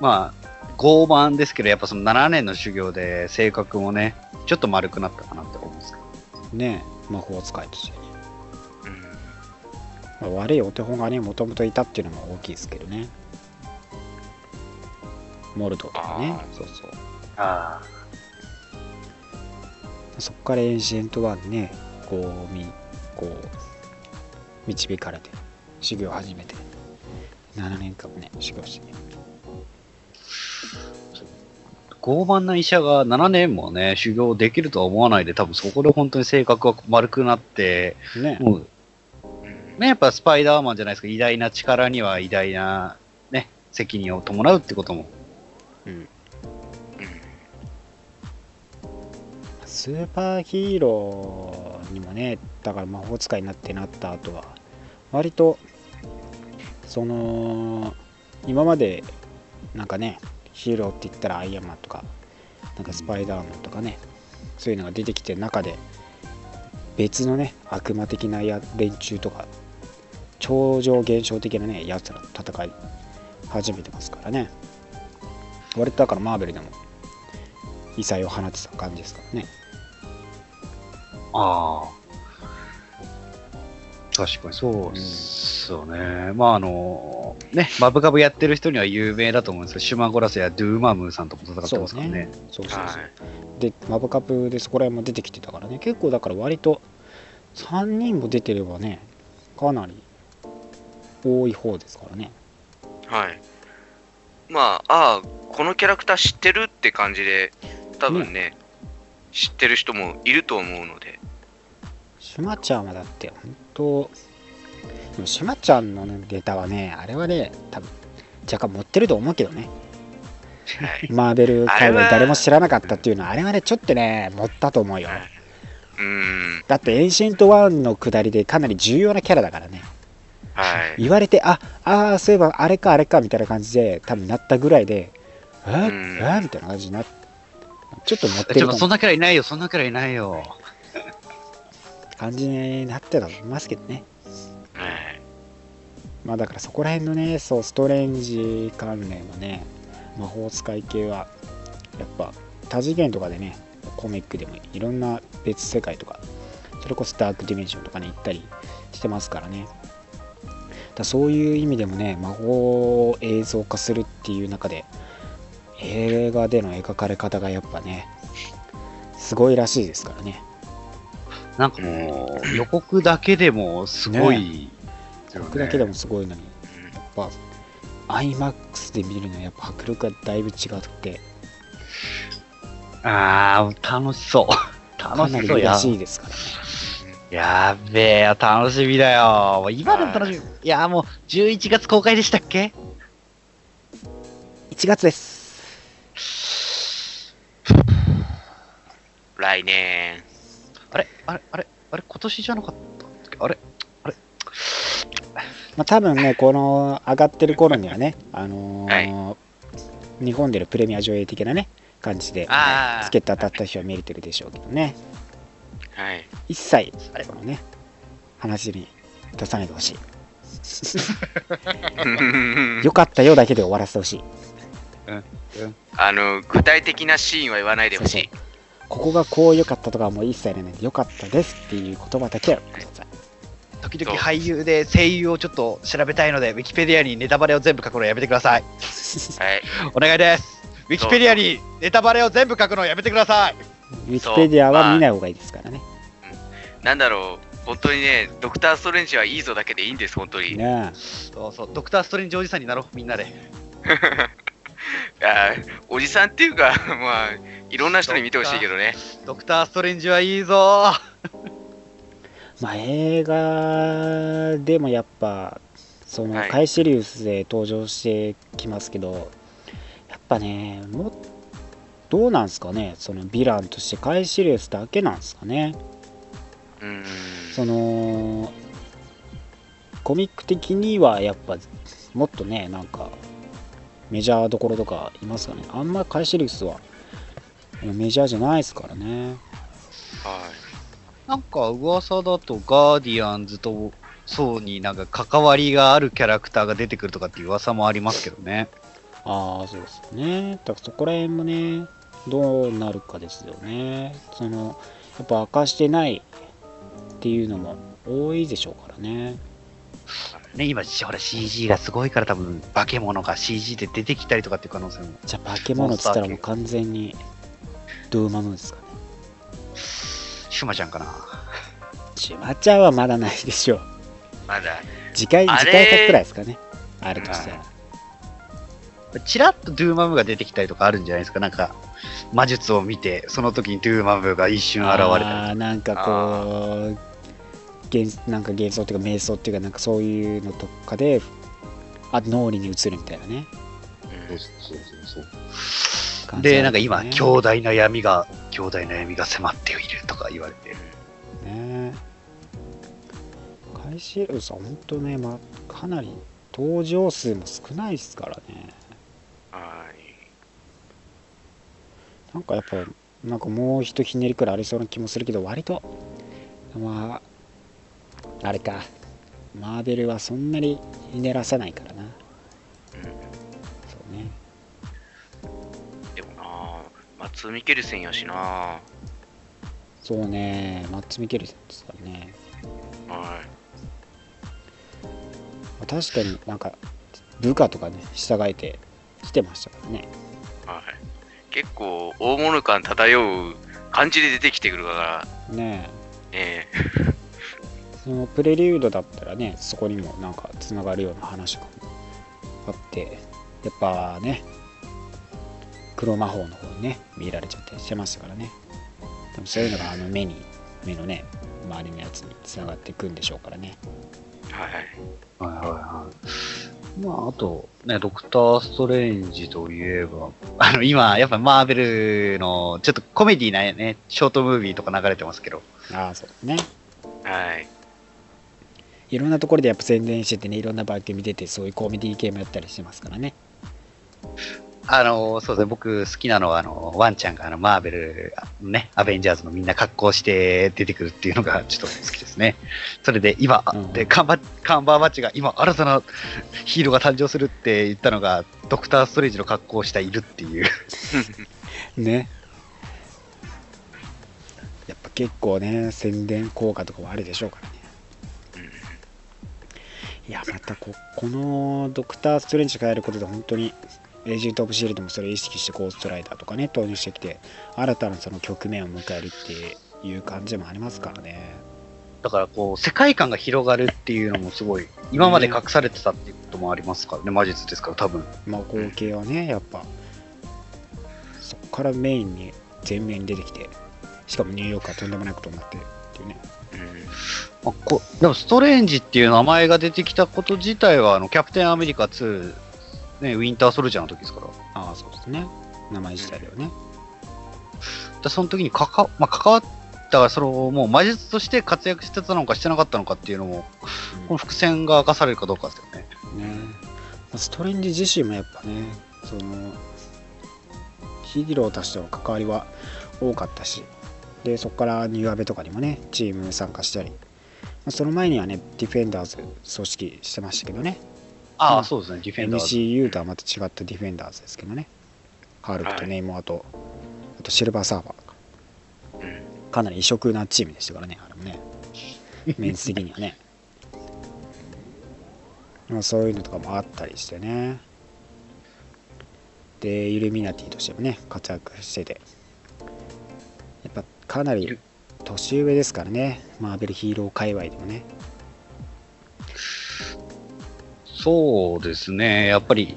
Speaker 2: まあ、傲慢ですけど、やっぱその7年の修行で性格もね、ちょっと丸くなったかなって思うんですけど。
Speaker 3: ね魔法使いとしてね、
Speaker 4: うん。
Speaker 3: まあ悪いお手本がねもともといたっていうのも大きいですけどね。モルドとかね。
Speaker 4: あ
Speaker 3: そうそう。
Speaker 2: あ
Speaker 3: そこからエンシェントワンねこうみこう導かれて修行を始めて7年間もね修行して。ね
Speaker 2: 傲慢な医者が7年もね、修行できるとは思わないで、多分そこで本当に性格が丸くなって、
Speaker 3: ね。
Speaker 2: もう、
Speaker 4: うん
Speaker 2: ね、やっぱスパイダーマンじゃないですか、偉大な力には偉大な、ね、責任を伴うってことも。
Speaker 3: うんスーパーヒーローにもねだから魔法使いになってなった後は割とその今までなんかねヒーローって言ったらアイアンマンとかなんかスパイダーマンとかねそういうのが出てきてる中で別のね悪魔的なや連中とか超常現象的なねやつらと戦い始めてますからね。割とだからマーベルでも異彩を放ってた感じですからね。
Speaker 2: ああ。確かに。そうっすよね。まああの、ね、マブカブやってる人には有名だと思うんですけど、シュマゴラスやドゥーマムーさんとも戦ってますからね。
Speaker 3: そうそうそう、
Speaker 4: はい。
Speaker 3: でマブカップでそこら辺も出てきてたからね。結構だから割と3人も出てればねかなり多い方ですからね。
Speaker 4: はい。まあ、ああ、このキャラクター知ってるって感じで、多分ね、知ってる人もいると思うので、
Speaker 3: シュマちゃんはだって本当でもシュマちゃんのネタはねあれはね多分若干持ってると思うけどね。
Speaker 4: はい。
Speaker 3: マーベル界隈誰も知らなかったっていうのはあれはねちょっとね持ったと思うよ。
Speaker 4: はい、うーん、
Speaker 3: だってエンシェントワンの下りでかなり重要なキャラだからね。
Speaker 4: はい。
Speaker 3: 言われてああーそういえばあれかあれかみたいな感じで多分なったぐらいでえ？ー、
Speaker 4: うん。
Speaker 3: え？ーみたいな感じになっちょっと持って
Speaker 2: ちょっと
Speaker 3: る
Speaker 2: そんなキャラいないよ、そんなキャラいないよ。
Speaker 3: 感じになってたと思いますけどね。
Speaker 4: はい。
Speaker 3: まあだからそこら辺のねそうストレンジ関連はね魔法使い系はやっぱ多次元とかでねコミックでもいろんな別世界とかそれこそダークディメンションとかに行ったりしてますからね。だそういう意味でもね魔法を映像化するっていう中で映画での描かれ方がやっぱねすごいらしいですからね
Speaker 2: なんかもう、予告だけでもすごい、
Speaker 3: 僕だけでもすごいのにやっぱ IMAX で見るのはやっぱ迫力がだいぶ違って
Speaker 2: ああ、楽しそう。
Speaker 3: か
Speaker 2: 楽しそうや。
Speaker 3: しいですからね
Speaker 2: やっべえよ、楽しみだよ。今でも楽しみ。いや、もう11月公開でしたっけ
Speaker 3: ？1月です
Speaker 4: 来年。
Speaker 2: あれあれあれあれ今年じゃなかったっけ？あれ
Speaker 3: まあ多分ねこの上がってる頃にはねあのー日本でのプレミア上映的なね感じで
Speaker 2: あー。
Speaker 3: チケット当たった人は見れてるでしょうけどね。
Speaker 4: はい。
Speaker 3: 一切
Speaker 2: あれ
Speaker 3: このね話に出さないでほし
Speaker 4: うん
Speaker 3: い。よかったよだけで終わらせてほしい。
Speaker 4: あの、具体的なシーンは言わないでほしい。
Speaker 3: ここがこう良かったとかはもう一切ない良かったですっていう言葉だけはください
Speaker 2: 時々俳優で声優をちょっと調べたいので、ウィキペディアにネタバレを全部書くのやめてください。
Speaker 4: はい。
Speaker 2: お願いです。ウィキペディアにネタバレを全部書くのやめてください。
Speaker 3: ウィキペディアは見ない方がいいですからね
Speaker 4: なんだろう、本当にね、ドクター・ストレンジはいいぞだけでいいんです、本当に。
Speaker 3: ね
Speaker 2: そうそう、ドクターストレンジおじさんになろう、みんなで。
Speaker 4: あーおじさんっていうか、まあ、いろんな人に見てほしいけどね。
Speaker 2: ドクターストレンジはいいぞ
Speaker 3: まあ映画でもやっぱその
Speaker 4: はい
Speaker 3: カイシリウスで登場してきますけど、やっぱねもうどうなんすかね？そのヴィランとしてカイシリウスだけなんですかね？
Speaker 4: うーん。
Speaker 3: そのコミック的にはやっぱもっとねなんかメジャーどころとかいますかね。あんまカイシリウスはメジャーじゃないですからね。
Speaker 4: は
Speaker 2: なんか噂だとガーディアンズとそうになんか関わりがあるキャラクターが出てくるとかっていう噂もありますけどね。
Speaker 3: ああそうですね。だからそこら辺もねどうなるかですよね。そのやっぱ明かしてないっていうのも多いでしょうからね
Speaker 2: ね、今、ほら CG がすごいから多分化け物が CG で出てきたりとかっていう可能性も。
Speaker 3: じゃあ化け物っつったらもう完全にドゥーマムですかね
Speaker 2: シュマちゃんかな。
Speaker 3: シュマちゃんはまだないでしょう
Speaker 4: い。まだ。
Speaker 3: 次回次回作くらいですかねあるとしたら
Speaker 2: チラッとドゥーマムが出てきたりとかあるんじゃないですか。なんか、魔術を見て、その時にドゥーマムが一瞬現れたり
Speaker 3: なんかこう幻なんか幻想っていうか瞑想っていうかなんかそういうのとかであ脳裏に映るみたいなね。
Speaker 4: うん
Speaker 2: そうそうそう。そうで、なんか今、強大な闇が、強大な闇が迫っているとか言われて。
Speaker 3: ね。カイシエルさん本当ね、まあ、かなり登場数も少ないですからね。
Speaker 4: はい。
Speaker 3: なんかやっぱなんかもう一ひねりくらいありそうな気もするけど割とまああれか。マーベルはそんなにひねらさないからな。
Speaker 4: うん。
Speaker 3: そうね。
Speaker 4: でもなマツミケルセンやしな。は
Speaker 3: そうね。マッツ・ミケルセンですからね、
Speaker 4: い。
Speaker 3: まあ確かになんか部下とかね従えて来てましたからね。
Speaker 4: はい。結構、大物感漂う感じで出てきてくるから、
Speaker 3: ね
Speaker 4: え
Speaker 3: そのプレリュードだったらねそこにもなんかつながるような話があってやっぱね黒魔法の方にね見られちゃったりしてましたからねでもそういうのがあの目に目のね周りのやつにつながっていくんでしょうからね
Speaker 4: えはい。
Speaker 2: はいはいはい。まあ、あと、ね、ドクター・ストレンジといえば、あの、今、やっぱマーベルの、ちょっとコメディなね、ショートムービーとか流れてますけど、
Speaker 3: ああそうですね
Speaker 4: はい。
Speaker 3: いろんなところでやっぱ宣伝しててねいろんな番組出てそういうコメディ系もやったりしてますからね。
Speaker 2: あの、そうですね、僕好きなのは、あの、ワンちゃんが、あの、マーベル、のね、アベンジャーズのみんな格好して出てくるっていうのが、ちょっと好きですね。それで、今、
Speaker 3: うん。
Speaker 2: で、カンバカンバーバッチが、今、新たなヒーローが誕生するって言ったのが、ドクター・ストレンジの格好をしたいるっていう。
Speaker 3: ね。やっぱ結構ね宣伝効果とかもあるでしょうから。ねいやまたここのドクター・ストレンジがやることで本当にエージェント・オブ・シールドもそれを意識してゴーストライダーとかね投入してきて新たなその局面を迎えるっていう感じもありますからね
Speaker 2: だから、こう、世界観が広がるっていうのもすごい、今まで隠されてたっていうこともありますからね、魔術ですから、多分。
Speaker 3: 魔法系はねやっぱそこからメインに前面に出てきてしかもニューヨークはとんでもないことになってっていうね
Speaker 4: うん。
Speaker 2: あこでも、ストレンジっていう名前が出てきたこと自体は、あの、キャプテンアメリカ2、ね、ウィンターソルジャーの時ですから。
Speaker 3: ああそうですね名前自体ではね
Speaker 2: でその時にかか、まあ、関わった、その、もう魔術として活躍してたのかしてなかったのかっていうのも、この伏線が明かされるかどうかですよね。
Speaker 3: ねまあストレンジ自身もやっぱねそのヒーローたちとの関わりは多かったしでそこからニューアベとかにもねチーム参加したり、まあ、その前にはねディフェンダーズ組織してましたけどね。
Speaker 2: ああ、
Speaker 3: うん
Speaker 2: そうですね、ディフェンダーズ。
Speaker 3: MCU とはまた違ったディフェンダーズですけどね。ハルクとネイモアと、あとシルバーサーバー。か
Speaker 4: うん。
Speaker 3: かなり異色なチームでしたからねあれもね。メンツ的にはね。まあそういうのとかもあったりしてね。でイルミナティとしてもね活躍してて。やっぱかなり年上ですからね。マーベルヒーロー界隈でもね。
Speaker 2: そうですね、やっぱり、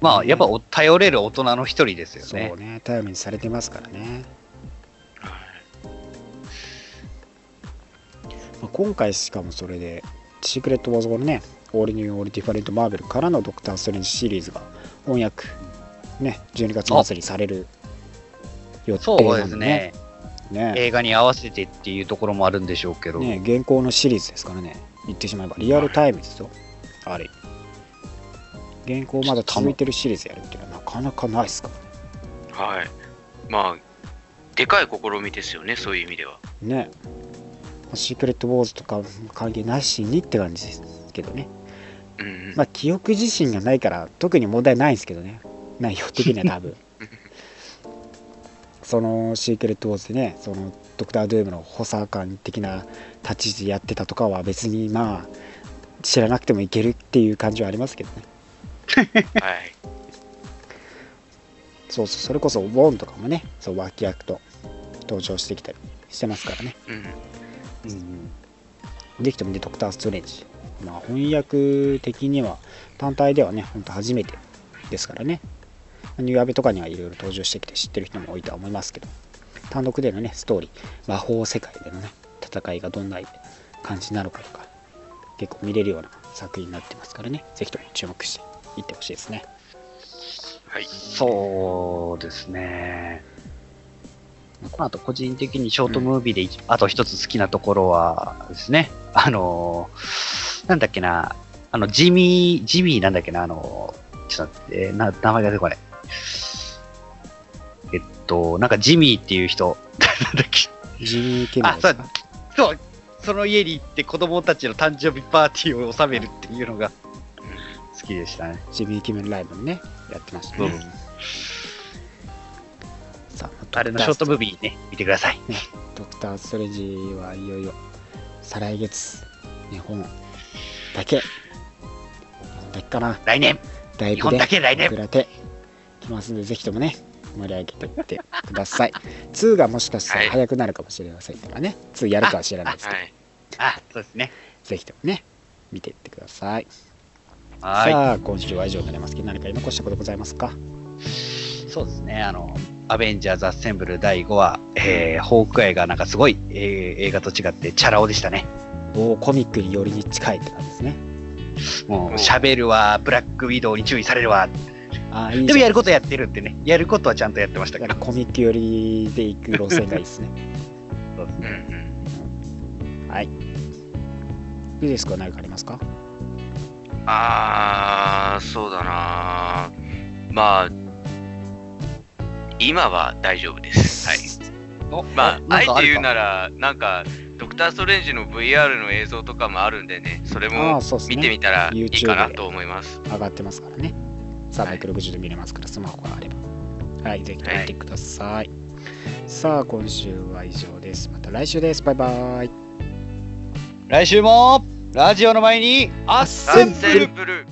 Speaker 2: まあ、やっぱお頼れる大人の一人ですよね。
Speaker 3: そう。ね。頼りにされてますからね、まあ、今回しかもそれでシークレット・ウォーズ・ゴールね。オールニュー・オール・ディファレント・マーベルからのドクター・ストレンジシリーズが翻訳ね12月末にされる予定
Speaker 2: そう
Speaker 3: なんで
Speaker 2: ですね
Speaker 3: ね。ね
Speaker 2: 映画に合わせてっていうところもあるんでしょうけど、
Speaker 3: ね現行のシリーズですからね。言ってしまえば。リアルタイムですよ。あれ。現行まだ続いてるシリーズやるっていうのはなかなかないですから
Speaker 4: はい。まあ、でかい試みですよね、そういう意味では。
Speaker 3: ね。シークレット・ウォーズとか関係なしにって感じですけどね。
Speaker 4: うんうん。
Speaker 3: まあ記憶自身がないから特に問題ないんですけどね。内容的には多分そのシークレット・ウォーズでねそのドクター・ドゥームの補佐官的な立ち位置でやってたとかは別にまあ知らなくてもいけるっていう感じはありますけどね
Speaker 4: はい。
Speaker 3: そうそうそれこそウォンとかもねそう脇役と登場してきたりしてますからね
Speaker 4: うん。
Speaker 3: うんできてもね、ドクター・ストレンジ。まあ、翻訳的には、単体ではね、ほんと初めてですからね。ニューアベとかにはいろいろ登場してきて知ってる人も多いとは思いますけど、単独でのね、ストーリー、魔法世界でのね、戦いがどんな感じになるかとか、結構見れるような作品になってますからね、ぜひとも注目していってほしいですね。
Speaker 4: はい。
Speaker 2: そうですね。この後、個人的にショートムービーで一、あと一つ好きなところはですね、あのーなんだっけな、あの、ジミー、ジミーなんだっけな、あのーちょっと待って、な名前が出てこない。えっと、なんかジミーっていう人。
Speaker 3: ジミー・キメロですか？
Speaker 2: そう、その家に行って子供たちの誕生日パーティーを収めるっていうのが好きでしたね。
Speaker 3: ジミー・キメロライブもね、やってましたね。さあ、
Speaker 2: あれのショートムービーね、見てください。
Speaker 3: ドクター・ストレンジはいよいよ再来月日本だけ。日本だけかな。
Speaker 2: 来年、
Speaker 3: 大
Speaker 2: 日本だけ来年
Speaker 3: ますのでぜひともね盛り上げていってください 2がもしかしたら
Speaker 4: はい
Speaker 3: 早くなるかもしれませんからね2やるかは知らないですけど
Speaker 4: はい。
Speaker 2: あ、そうですね。
Speaker 3: ぜひともね見ていってください
Speaker 2: はい。
Speaker 3: さあ今週は以上になりますけど何か残したことございますか？
Speaker 2: そうですね、あの、アベンジャーズ・アッセンブル第5話、えー、ホークアイがなんかすごい、えー映画と違ってチャラ男でしたね。
Speaker 3: おーコミックによりに近いって感じですね
Speaker 2: もう、喋るわ、ブラックウィドウに注意されるわ。
Speaker 3: ああいい
Speaker 2: でもやることやってるってね、やることはちゃんとやってましたけど。
Speaker 3: やっぱコミック寄りで行く路線がいいですね
Speaker 4: うん
Speaker 2: そうですね。
Speaker 4: うん。
Speaker 3: はいいいですか？何かありますか？
Speaker 4: あー、そうだなまあ、今は大丈夫です。はい。
Speaker 2: お
Speaker 4: まあ、あえて言う
Speaker 2: ら、
Speaker 4: なら、なんか、ドクター・ストレンジの VR の映像とかもあるんでね、それ
Speaker 3: あ
Speaker 4: も見てみたらいいかなと思います。
Speaker 3: 上がってますからね。360で見れますから、スマホがあれば。はい、ぜひ見てください。さあ、今週は以上です。また来週です。バイバイ。
Speaker 2: 来週も、ラジオの前に、アッ
Speaker 4: センブル